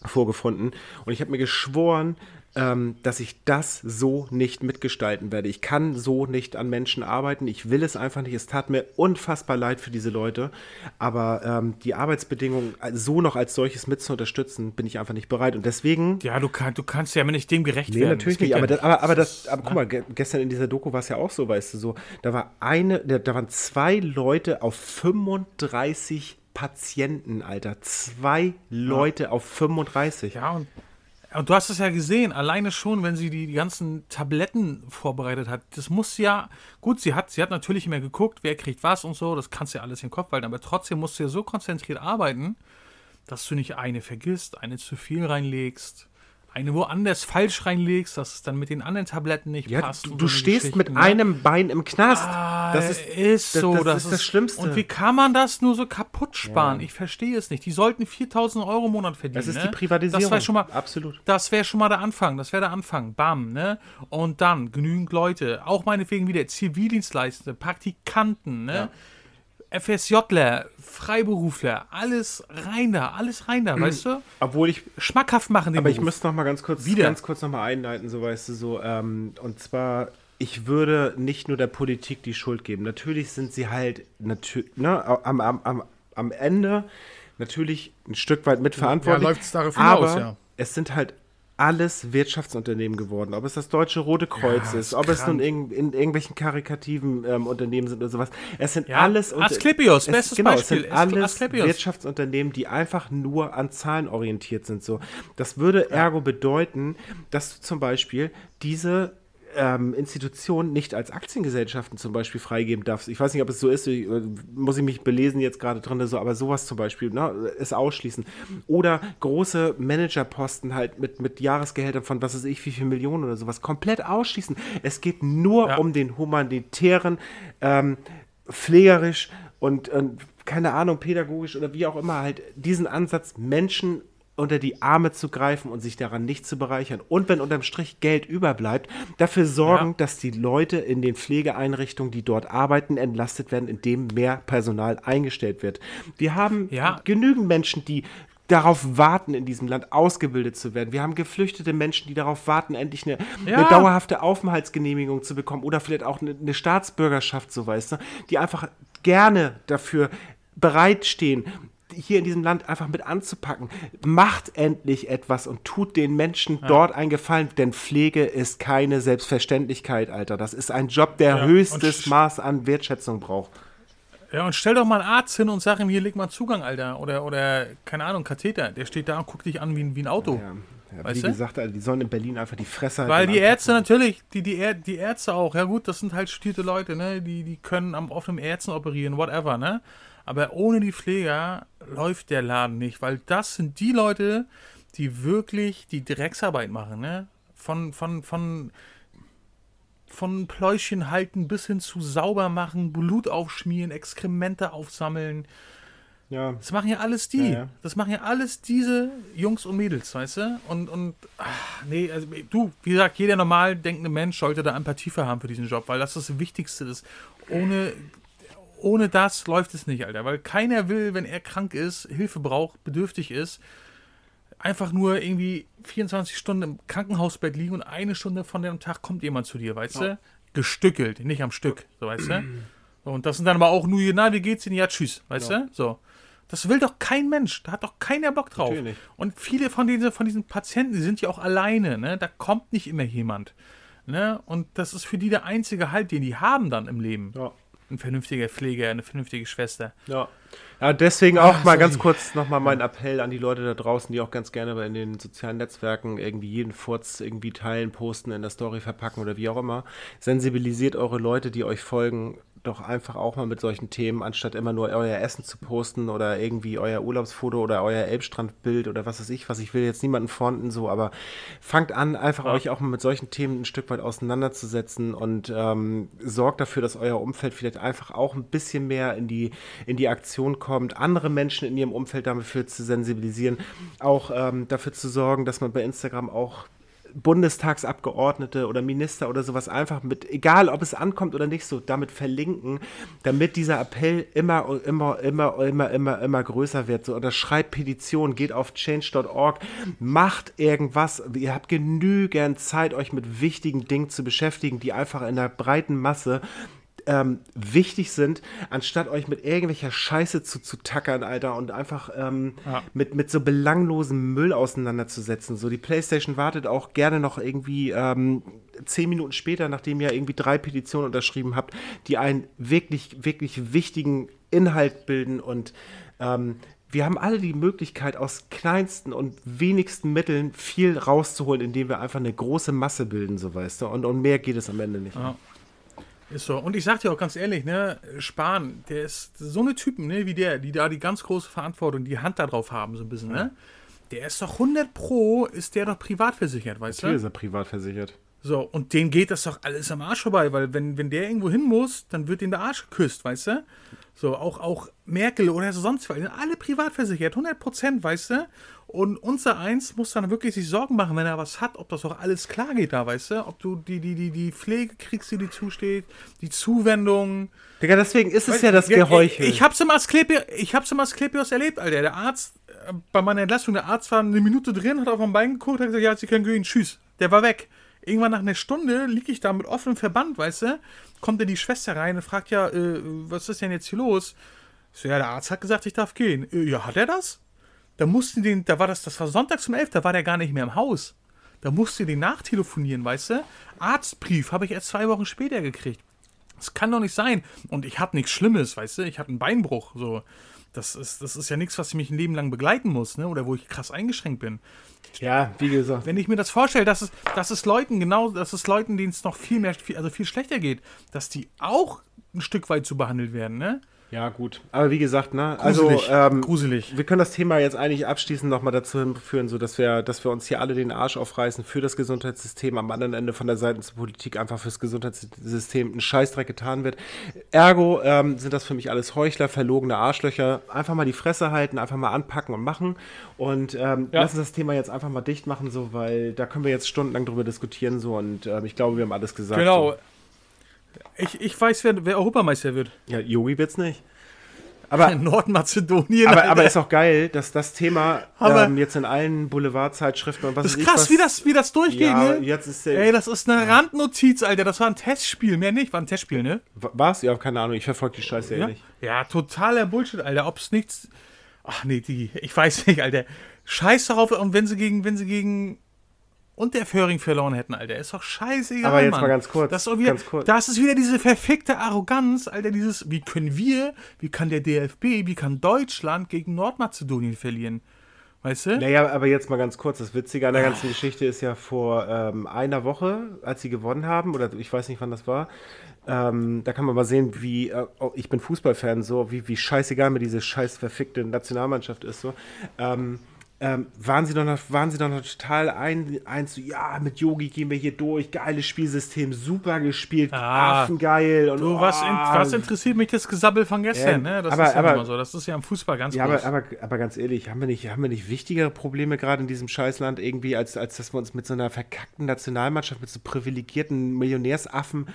[SPEAKER 2] vorgefunden und ich habe mir geschworen, ähm, dass ich das so nicht mitgestalten werde. Ich kann so nicht an Menschen arbeiten. Ich will es einfach nicht. Es tat mir unfassbar leid für diese Leute. Aber ähm, die Arbeitsbedingungen so noch als solches mit zu unterstützen, bin ich einfach nicht bereit. Und deswegen.
[SPEAKER 1] Ja, du, kann, du kannst ja nicht dem gerecht
[SPEAKER 2] nee,
[SPEAKER 1] werden.
[SPEAKER 2] natürlich nicht. Aber, das, aber, aber, das, aber guck mal, gestern in dieser Doku war es ja auch so, weißt du, so. Da war eine, da waren zwei Leute auf 35 Patienten, Alter. Zwei Leute auf 35.
[SPEAKER 1] Ja, und, und du hast es ja gesehen, alleine schon, wenn sie die, ganzen Tabletten vorbereitet hat. Das muss ja, gut, sie hat, sie hat natürlich immer geguckt, wer kriegt was und so, das kannst du ja alles im Kopf halten, aber trotzdem musst du ja so konzentriert arbeiten, dass du nicht eine vergisst, eine zu viel reinlegst eine woanders falsch reinlegst, dass es dann mit den anderen Tabletten nicht
[SPEAKER 2] ja,
[SPEAKER 1] passt.
[SPEAKER 2] Du, du stehst mit ne? einem Bein im Knast.
[SPEAKER 1] Ah, das ist, ist so. Das, das, das, ist das Schlimmste. Und wie kann man das nur so kaputt sparen? Ja. Ich verstehe es nicht. Die sollten 4000 Euro im Monat verdienen.
[SPEAKER 2] Das ist
[SPEAKER 1] ne?
[SPEAKER 2] die Privatisierung.
[SPEAKER 1] Das wäre schon mal,
[SPEAKER 2] Absolut.
[SPEAKER 1] Das wäre schon mal der Anfang. Das wäre der Anfang. Bam, ne? Und dann genügend Leute. Auch meinetwegen wieder Zivildienstleistende, Praktikanten, ne? Ja FSJler, Freiberufler, alles rein da, alles rein da, weißt du?
[SPEAKER 2] Obwohl ich
[SPEAKER 1] schmackhaft machen
[SPEAKER 2] den Aber Beruf. ich müsste noch mal ganz kurz, Wieder. ganz kurz noch mal einleiten, so weißt du so. Ähm, und zwar, ich würde nicht nur der Politik die Schuld geben. Natürlich sind sie halt natürlich ne, am, am, am, am Ende natürlich ein Stück weit mitverantwortlich. Ja, läuft
[SPEAKER 1] es darauf hinaus,
[SPEAKER 2] aber ja. Es sind halt alles Wirtschaftsunternehmen geworden. Ob es das Deutsche Rote Kreuz ja, ist, ob krank. es nun in, in irgendwelchen karikativen ähm, Unternehmen sind oder sowas. Es sind ja, alles
[SPEAKER 1] Asklepios,
[SPEAKER 2] es,
[SPEAKER 1] bestes
[SPEAKER 2] genau,
[SPEAKER 1] Beispiel.
[SPEAKER 2] Es sind alles Asklepios. Wirtschaftsunternehmen, die einfach nur an Zahlen orientiert sind. So, das würde ergo bedeuten, dass du zum Beispiel diese ähm, Institutionen nicht als Aktiengesellschaften zum Beispiel freigeben darfst. Ich weiß nicht, ob es so ist, ich, äh, muss ich mich belesen jetzt gerade drin, so, aber sowas zum Beispiel, ne, ist ausschließen. Oder große Managerposten halt mit, mit Jahresgehältern von was weiß ich, wie viel Millionen oder sowas komplett ausschließen. Es geht nur ja. um den humanitären, ähm, pflegerisch und, und keine Ahnung, pädagogisch oder wie auch immer halt diesen Ansatz, Menschen unter die Arme zu greifen und sich daran nicht zu bereichern. Und wenn unterm Strich Geld überbleibt, dafür sorgen, ja. dass die Leute in den Pflegeeinrichtungen, die dort arbeiten, entlastet werden, indem mehr Personal eingestellt wird. Wir haben ja. genügend Menschen, die darauf warten, in diesem Land ausgebildet zu werden. Wir haben geflüchtete Menschen, die darauf warten, endlich eine, ja. eine dauerhafte Aufenthaltsgenehmigung zu bekommen oder vielleicht auch eine, eine Staatsbürgerschaft, so weißt du, die einfach gerne dafür bereitstehen, hier in diesem Land einfach mit anzupacken. Macht endlich etwas und tut den Menschen ja. dort einen Gefallen, denn Pflege ist keine Selbstverständlichkeit, Alter. Das ist ein Job, der ja. höchstes Maß an Wertschätzung braucht.
[SPEAKER 1] Ja, und stell doch mal einen Arzt hin und sag ihm, hier leg mal Zugang, Alter. Oder, oder keine Ahnung, Katheter. Der steht da und guckt dich an wie ein, wie ein Auto. Ja.
[SPEAKER 2] Ja, weißt wie du? gesagt, die sollen in Berlin einfach die Fresse
[SPEAKER 1] Weil die Ärzte natürlich, die, die, die Ärzte auch, ja gut, das sind halt studierte Leute, ne? Die, die können am offenen Ärzten operieren, whatever, ne? Aber ohne die Pfleger läuft der Laden nicht, weil das sind die Leute, die wirklich die Drecksarbeit machen, ne? Von, von, von, von Pläuschen halten bis hin zu sauber machen, Blut aufschmieren, Exkremente aufsammeln. Ja. Das machen ja alles die. Ja, ja. Das machen ja alles diese Jungs und Mädels, weißt du? Und, und ach, nee, also du, wie gesagt, jeder normal denkende Mensch sollte da Empathie für haben für diesen Job, weil das das Wichtigste ist. Ohne ohne das läuft es nicht, Alter. Weil keiner will, wenn er krank ist, Hilfe braucht, bedürftig ist, einfach nur irgendwie 24 Stunden im Krankenhausbett liegen und eine Stunde von dem Tag kommt jemand zu dir, weißt ja. du? Gestückelt, nicht am Stück, so weißt du? Und das sind dann aber auch nur, na, wie geht's denn? Ja, tschüss, weißt ja. du? So. Das will doch kein Mensch. Da hat doch keiner Bock drauf. Natürlich. Und viele von diesen, von diesen Patienten, die sind ja auch alleine, ne? Da kommt nicht immer jemand. Ne? Und das ist für die der einzige Halt, den die haben dann im Leben. Ja ein vernünftiger Pfleger, eine vernünftige Schwester.
[SPEAKER 2] Ja. Ja, deswegen auch Ach, mal sorry. ganz kurz nochmal mein Appell an die Leute da draußen, die auch ganz gerne in den sozialen Netzwerken irgendwie jeden Furz irgendwie teilen, posten, in der Story verpacken oder wie auch immer. Sensibilisiert eure Leute, die euch folgen, doch einfach auch mal mit solchen Themen, anstatt immer nur euer Essen zu posten oder irgendwie euer Urlaubsfoto oder euer Elbstrandbild oder was weiß ich, was ich will jetzt niemanden fronten so, aber fangt an, einfach ja. euch auch mal mit solchen Themen ein Stück weit auseinanderzusetzen und ähm, sorgt dafür, dass euer Umfeld vielleicht einfach auch ein bisschen mehr in die, in die Aktion kommt, andere Menschen in ihrem Umfeld dafür zu sensibilisieren, auch ähm, dafür zu sorgen, dass man bei Instagram auch Bundestagsabgeordnete oder Minister oder sowas einfach mit, egal ob es ankommt oder nicht, so damit verlinken, damit dieser Appell immer, immer, immer, immer, immer, immer größer wird. So, oder schreibt Petitionen, geht auf change.org, macht irgendwas. Ihr habt genügend Zeit, euch mit wichtigen Dingen zu beschäftigen, die einfach in der breiten Masse ähm, wichtig sind, anstatt euch mit irgendwelcher Scheiße zu, zu tackern, Alter, und einfach ähm, ja. mit, mit so belanglosem Müll auseinanderzusetzen. So, die PlayStation wartet auch gerne noch irgendwie ähm, zehn Minuten später, nachdem ihr irgendwie drei Petitionen unterschrieben habt, die einen wirklich, wirklich wichtigen Inhalt bilden und Ähm, wir haben alle die Möglichkeit, aus kleinsten und wenigsten Mitteln viel rauszuholen, indem wir einfach eine große Masse bilden, so weißt du. Und, und mehr geht es am Ende nicht.
[SPEAKER 1] Ja. Ist so. Und ich sag dir auch ganz ehrlich, ne, Spahn, der ist so eine Typen, ne, wie der, die da die ganz große Verantwortung, die Hand da drauf haben, so ein bisschen, ne? Der ist doch 100 Pro, ist der doch privat versichert, weißt
[SPEAKER 2] Natürlich
[SPEAKER 1] du?
[SPEAKER 2] ist er privat versichert.
[SPEAKER 1] So, und denen geht das doch alles am Arsch vorbei, weil wenn, wenn der irgendwo hin muss, dann wird ihm der Arsch geküsst, weißt du? So, auch, auch Merkel oder so sonst was, sind alle privat versichert, 100 Prozent, weißt du? Und unser Eins muss dann wirklich sich Sorgen machen, wenn er was hat, ob das auch alles klar geht da, weißt du? Ob du die, die, die, die Pflege kriegst, die dir zusteht, die Zuwendung.
[SPEAKER 2] Digga, deswegen ist es
[SPEAKER 1] Weißt
[SPEAKER 2] ja das Geheuchel.
[SPEAKER 1] Ich, ich hab's im Asklepios, ich hab's im Asklepios erlebt, Alter. Der Arzt, äh, bei meiner Entlassung, der Arzt war eine Minute drin, hat auf mein Bein geguckt, hat gesagt, ja, Sie können gehen, tschüss. Der war weg. Irgendwann nach einer Stunde liege ich da mit offenem Verband, weißt du? Kommt dann die Schwester rein und fragt ja, äh, was ist denn jetzt hier los? Ich so, ja, der Arzt hat gesagt, ich darf gehen. Äh, ja, hat er das? Da mussten den, da war das, das war Sonntag zum 11, da war der gar nicht mehr im Haus. Da musste den nachtelefonieren, weißt du? Arztbrief habe ich erst zwei Wochen später gekriegt. Das kann doch nicht sein. Und ich hatte nichts Schlimmes, weißt du? Ich hatte einen Beinbruch. So. Das ist, das ist ja nichts, was mich ein Leben lang begleiten muss, ne? Oder wo ich krass eingeschränkt bin.
[SPEAKER 2] ja, wie gesagt.
[SPEAKER 1] Wenn ich mir das vorstelle, dass es, dass es Leuten, genau, dass es Leuten, denen es noch viel mehr, viel, also viel schlechter geht, dass die auch ein Stück weit so behandelt werden, ne?
[SPEAKER 2] Ja, gut. Aber wie gesagt, ne?
[SPEAKER 1] Gruselig.
[SPEAKER 2] Also, ähm,
[SPEAKER 1] Gruselig.
[SPEAKER 2] wir können das Thema jetzt eigentlich abschließend nochmal dazu hinführen, so dass wir, dass wir uns hier alle den Arsch aufreißen für das Gesundheitssystem, am anderen Ende von der Seite zur Politik einfach fürs Gesundheitssystem ein Scheißdreck getan wird. Ergo ähm, sind das für mich alles Heuchler, verlogene Arschlöcher. Einfach mal die Fresse halten, einfach mal anpacken und machen. Und ähm,
[SPEAKER 1] Ja.
[SPEAKER 2] lass uns das Thema jetzt einfach mal dicht machen, so, weil da können wir jetzt stundenlang drüber diskutieren, so und ähm, ich glaube, wir haben alles gesagt.
[SPEAKER 1] Genau.
[SPEAKER 2] So.
[SPEAKER 1] Ich, ich weiß, wer, wer Europameister wird.
[SPEAKER 2] Ja, Yogi wird's nicht. Aber
[SPEAKER 1] Nordmazedonien.
[SPEAKER 2] Aber, aber ist auch geil, dass das Thema ähm, jetzt in allen Boulevardzeitschriften und was
[SPEAKER 1] ist krass,
[SPEAKER 2] was,
[SPEAKER 1] wie das, wie das durchgeht,
[SPEAKER 2] ja,
[SPEAKER 1] ne?
[SPEAKER 2] jetzt ist der,
[SPEAKER 1] Ey, das ist eine Randnotiz, Alter. Das war ein Testspiel, mehr nicht. War ein Testspiel, ne?
[SPEAKER 2] was? Ja, keine Ahnung, ich verfolge die Scheiße ja
[SPEAKER 1] Ja,
[SPEAKER 2] nicht.
[SPEAKER 1] ja totaler Bullshit, Alter. Ob's nichts. Ach nee, die. Ich weiß nicht, Alter. Scheiß darauf, und wenn sie gegen, wenn sie gegen Unterföhring verloren hätten, Alter. Ist doch scheißegal.
[SPEAKER 2] Aber jetzt
[SPEAKER 1] Mann.
[SPEAKER 2] mal ganz kurz,
[SPEAKER 1] Das ist, wieder,
[SPEAKER 2] ganz kurz.
[SPEAKER 1] das ist wieder diese verfickte Arroganz, Alter. Dieses, wie können wir, wie kann der DFB, wie kann Deutschland gegen Nordmazedonien verlieren? Weißt du?
[SPEAKER 2] Naja, aber jetzt mal ganz kurz, das Witzige an der ganzen Geschichte ist ja vor ähm, einer Woche, als sie gewonnen haben, oder ich weiß nicht, wann das war, ähm, da kann man mal sehen, wie, äh, oh, ich bin Fußballfan, so, wie, wie scheißegal mir diese scheiß verfickte Nationalmannschaft ist, so. Ähm, ähm, waren sie doch noch, waren sie doch noch total ein, ein so, ja, mit Yogi gehen wir hier durch, geiles Spielsystem, super gespielt,
[SPEAKER 1] Ah,
[SPEAKER 2] affengeil und
[SPEAKER 1] Du, was, in,
[SPEAKER 2] oh,
[SPEAKER 1] was interessiert mich das Gesabbel von gestern,
[SPEAKER 2] Ja,
[SPEAKER 1] ne? Das
[SPEAKER 2] aber-
[SPEAKER 1] ist ja
[SPEAKER 2] aber-
[SPEAKER 1] immer so. Das ist ja im Fußball ganz
[SPEAKER 2] Ja, aber, aber, aber ganz ehrlich, haben wir nicht, haben wir nicht wichtigere Probleme gerade in diesem Scheißland irgendwie, als, als dass wir uns mit so einer verkackten Nationalmannschaft, mit so privilegierten Millionärsaffen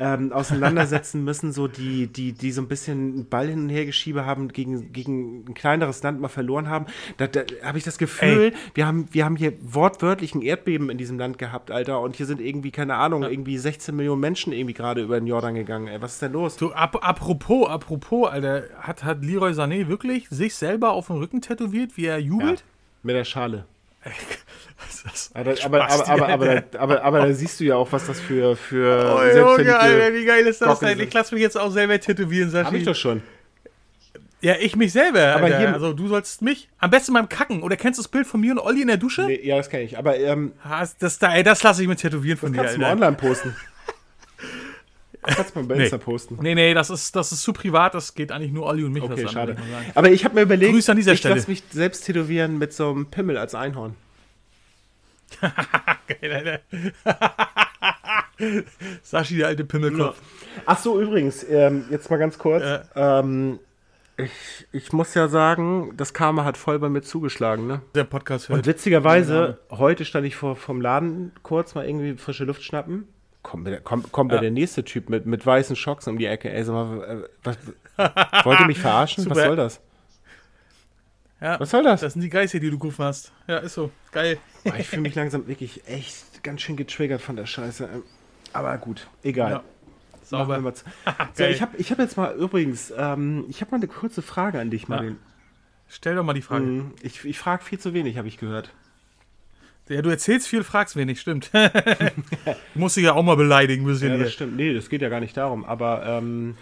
[SPEAKER 2] ähm, auseinandersetzen müssen, so die, die, die so ein bisschen einen Ball hin und her geschiebe haben, gegen, gegen ein kleineres Land mal verloren haben. Da, da habe ich das Gefühl, wir haben, wir haben hier wortwörtlich ein Erdbeben in diesem Land gehabt, Alter, und hier sind irgendwie, keine Ahnung, irgendwie 16 Millionen Menschen irgendwie gerade über den Jordan gegangen, ey. Was ist denn los?
[SPEAKER 1] Du, ap apropos, apropos, Alter, hat, hat Leroy Sané wirklich sich selber auf den Rücken tätowiert, wie er jubelt?
[SPEAKER 2] Mit der Schale.
[SPEAKER 1] Das ist
[SPEAKER 2] Aber, aber, aber, aber, aber, da siehst du ja auch, was das für, für
[SPEAKER 1] Oh, Junge, Alter, wie geil ist das denn? Ich lass mich jetzt auch selber tätowieren,
[SPEAKER 2] Hab ich doch schon.
[SPEAKER 1] Ja, ich mich selber,
[SPEAKER 2] Aber hier-
[SPEAKER 1] also du sollst mich, am besten beim Kacken. Oder kennst du das Bild von mir und Olli in der Dusche?
[SPEAKER 2] Nee, ja, das kenne ich. Aber ähm,
[SPEAKER 1] Ah, Das, da, ey, das lasse ich mir tätowieren von
[SPEAKER 2] das
[SPEAKER 1] dir,
[SPEAKER 2] kannst du mal
[SPEAKER 1] Alter.
[SPEAKER 2] online posten. Das kannst du mal bei
[SPEAKER 1] Nee.
[SPEAKER 2] Insta posten.
[SPEAKER 1] Nee, nee, das ist, das ist zu privat, das geht eigentlich nur Olli und mich
[SPEAKER 2] Okay,
[SPEAKER 1] an,
[SPEAKER 2] schade.
[SPEAKER 1] sagen.
[SPEAKER 2] Aber ich habe mir überlegt,
[SPEAKER 1] Grüße an dieser
[SPEAKER 2] ich
[SPEAKER 1] Stelle.
[SPEAKER 2] lasse mich selbst tätowieren mit so einem Pimmel als Einhorn.
[SPEAKER 1] Geil, Alter. Sashi, der alte Pimmelkopf.
[SPEAKER 2] Ach so, übrigens, ähm, jetzt mal ganz kurz. Ähm, ich, ich muss ja sagen, das Karma hat voll bei mir zugeschlagen, ne?
[SPEAKER 1] Der Podcast
[SPEAKER 2] Und
[SPEAKER 1] hört.
[SPEAKER 2] witzigerweise, heute stand ich vor vom Laden kurz mal irgendwie frische Luft schnappen. Kommt, mir- kommt, kommt
[SPEAKER 1] Ja.
[SPEAKER 2] der nächste Typ mit, mit weißen Schocks um die Ecke. Ey, sag mal, äh, was, wollt ihr mich verarschen? Was
[SPEAKER 1] Super.
[SPEAKER 2] soll das?
[SPEAKER 1] Ja,
[SPEAKER 2] Was soll das?
[SPEAKER 1] das sind die Geister, die du gerufen hast. Ja, ist so. Geil.
[SPEAKER 2] Ich fühle mich langsam wirklich echt ganz schön getriggert von der Scheiße. Ähm, Aber gut, egal.
[SPEAKER 1] Ja.
[SPEAKER 2] Machen wir
[SPEAKER 1] Sauber.
[SPEAKER 2] mal zu- so, ich habe ich hab jetzt mal übrigens, ähm, ich habe mal eine kurze Frage an dich, Martin.
[SPEAKER 1] Stell doch mal die Frage.
[SPEAKER 2] Mhm, Ich, ich frage viel zu wenig, habe ich gehört.
[SPEAKER 1] Ja, du erzählst viel, fragst wenig, stimmt. du musst dich ja auch mal beleidigen müssen.
[SPEAKER 2] Ja,
[SPEAKER 1] hier.
[SPEAKER 2] das stimmt. Nee, das geht ja gar nicht darum. Aber ähm,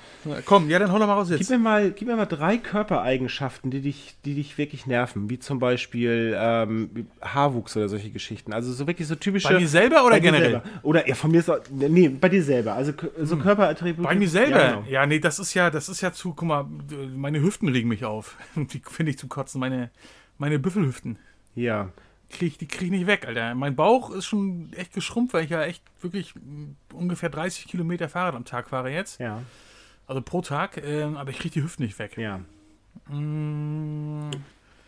[SPEAKER 1] Komm, ja, dann hol doch mal raus
[SPEAKER 2] gib,
[SPEAKER 1] jetzt.
[SPEAKER 2] mir mal, gib mir mal drei Körpereigenschaften, die dich, die dich wirklich nerven. Wie zum Beispiel ähm, Haarwuchs oder solche Geschichten. Also so wirklich so typische.
[SPEAKER 1] Bei mir selber oder generell?
[SPEAKER 2] Selber. Oder ja, von mir ist auch, Nee, bei dir selber. Also so Körperattribute.
[SPEAKER 1] Bei mir selber?
[SPEAKER 2] Ja,
[SPEAKER 1] Ja,
[SPEAKER 2] genau.
[SPEAKER 1] nee, das ist ja, das ist ja zu, guck mal, meine Hüften regen mich auf. Die finde ich zum Kotzen, meine, meine Büffelhüften.
[SPEAKER 2] ja.
[SPEAKER 1] Krieg, ich- die kriege ich nicht weg, Alter. Mein Bauch ist schon echt geschrumpft, weil ich ja echt wirklich ungefähr 30 Kilometer Fahrrad am Tag fahre jetzt.
[SPEAKER 2] Ja.
[SPEAKER 1] Also pro Tag, ähm, aber ich kriege die Hüften nicht weg.
[SPEAKER 2] Ja.
[SPEAKER 1] Mm,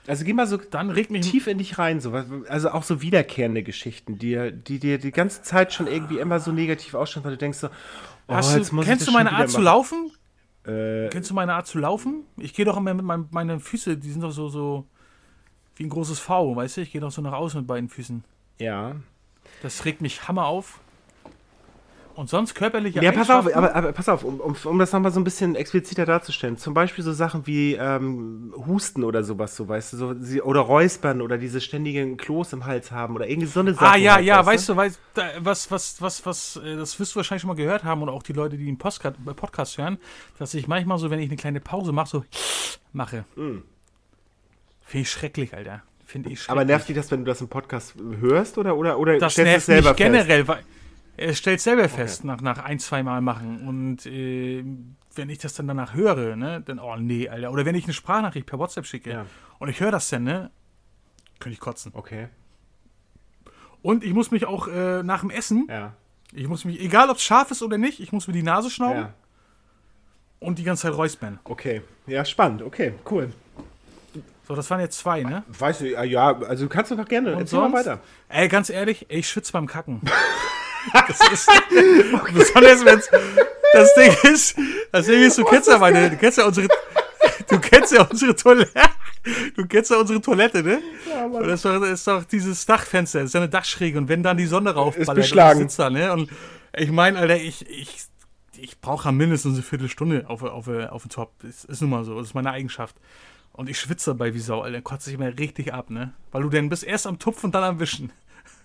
[SPEAKER 2] Also geh mal so
[SPEAKER 1] Dann regt mich
[SPEAKER 2] tief in dich rein, so also auch so wiederkehrende Geschichten, die, die dir die ganze Zeit schon irgendwie immer so negativ ausschauen, weil du denkst so, oh,
[SPEAKER 1] Hast
[SPEAKER 2] jetzt
[SPEAKER 1] du,
[SPEAKER 2] muss ich
[SPEAKER 1] kennst
[SPEAKER 2] das
[SPEAKER 1] du meine Art zu laufen?
[SPEAKER 2] Äh,
[SPEAKER 1] Kennst du meine Art zu laufen? Ich gehe doch immer mit meinen meine Füße, die sind doch so, so wie ein großes V, weißt du? Ich gehe doch so nach außen mit beiden Füßen.
[SPEAKER 2] ja.
[SPEAKER 1] Das regt mich hammer auf. Und sonst körperliche
[SPEAKER 2] Ja, pass auf, aber, aber pass auf, um, um, um das nochmal so ein bisschen expliziter darzustellen. Zum Beispiel so Sachen wie ähm, Husten oder sowas, so weißt du, so, oder Räuspern oder diese ständigen Kloß im Hals haben oder irgendwie so eine Sache.
[SPEAKER 1] Ah ja,
[SPEAKER 2] halt,
[SPEAKER 1] ja, weißt du, weißt, da, was, was, was, was, äh, das wirst du wahrscheinlich schon mal gehört haben oder auch die Leute, die den Podcast, äh, Podcast hören, dass ich manchmal so, wenn ich eine kleine Pause mache, so mache. Finde ich schrecklich, Alter. Finde ich schrecklich.
[SPEAKER 2] Aber nervt dich das, wenn du das im Podcast hörst oder, oder, oder
[SPEAKER 1] das
[SPEAKER 2] stellst du es
[SPEAKER 1] nervt mich
[SPEAKER 2] selber fest?
[SPEAKER 1] generell, weil er stellt selber fest, nach, nach ein, zwei Mal machen. Und äh, wenn ich das dann danach höre, ne, dann, oh nee, Alter. Oder wenn ich eine Sprachnachricht per WhatsApp schicke
[SPEAKER 2] Ja.
[SPEAKER 1] und ich höre das dann, ne, könnte ich kotzen.
[SPEAKER 2] Okay,
[SPEAKER 1] Und ich muss mich auch äh, nach dem Essen,
[SPEAKER 2] ja,
[SPEAKER 1] ich muss mich, egal ob es scharf ist oder nicht, ich muss mir die Nase schnauben
[SPEAKER 2] ja.
[SPEAKER 1] und die ganze Zeit räuspern.
[SPEAKER 2] Okay, ja, spannend, okay, cool.
[SPEAKER 1] So, das waren jetzt zwei, ne?
[SPEAKER 2] Weißt du, ja, also kannst du doch gerne,
[SPEAKER 1] Und
[SPEAKER 2] erzähl mal
[SPEAKER 1] sonst?
[SPEAKER 2] weiter.
[SPEAKER 1] Ey, ganz ehrlich, ich schwitze beim Kacken. das ist besonders wenn's das Ding ist, das Ding ist, du kennst ja meine, du kennst ja unsere, du kennst ja unsere Toilette, du kennst ja unsere Toilette, ne?
[SPEAKER 2] Ja,
[SPEAKER 1] Und das ist doch, das ist doch dieses Dachfenster, das ist ja eine Dachschräge und wenn dann die Sonne raufballert,
[SPEAKER 2] beschlagen.
[SPEAKER 1] und ich sitz da, ne? Und ich meine, Alter, ich, ich, ich brauche ja mindestens eine Viertelstunde auf, auf, auf den Top. Das ist nun mal so, das ist meine Eigenschaft. Und ich schwitze dabei wie Sau, Alter. Kotze ich immer richtig ab, ne? Weil du dann bist erst am Tupfen und dann am Wischen.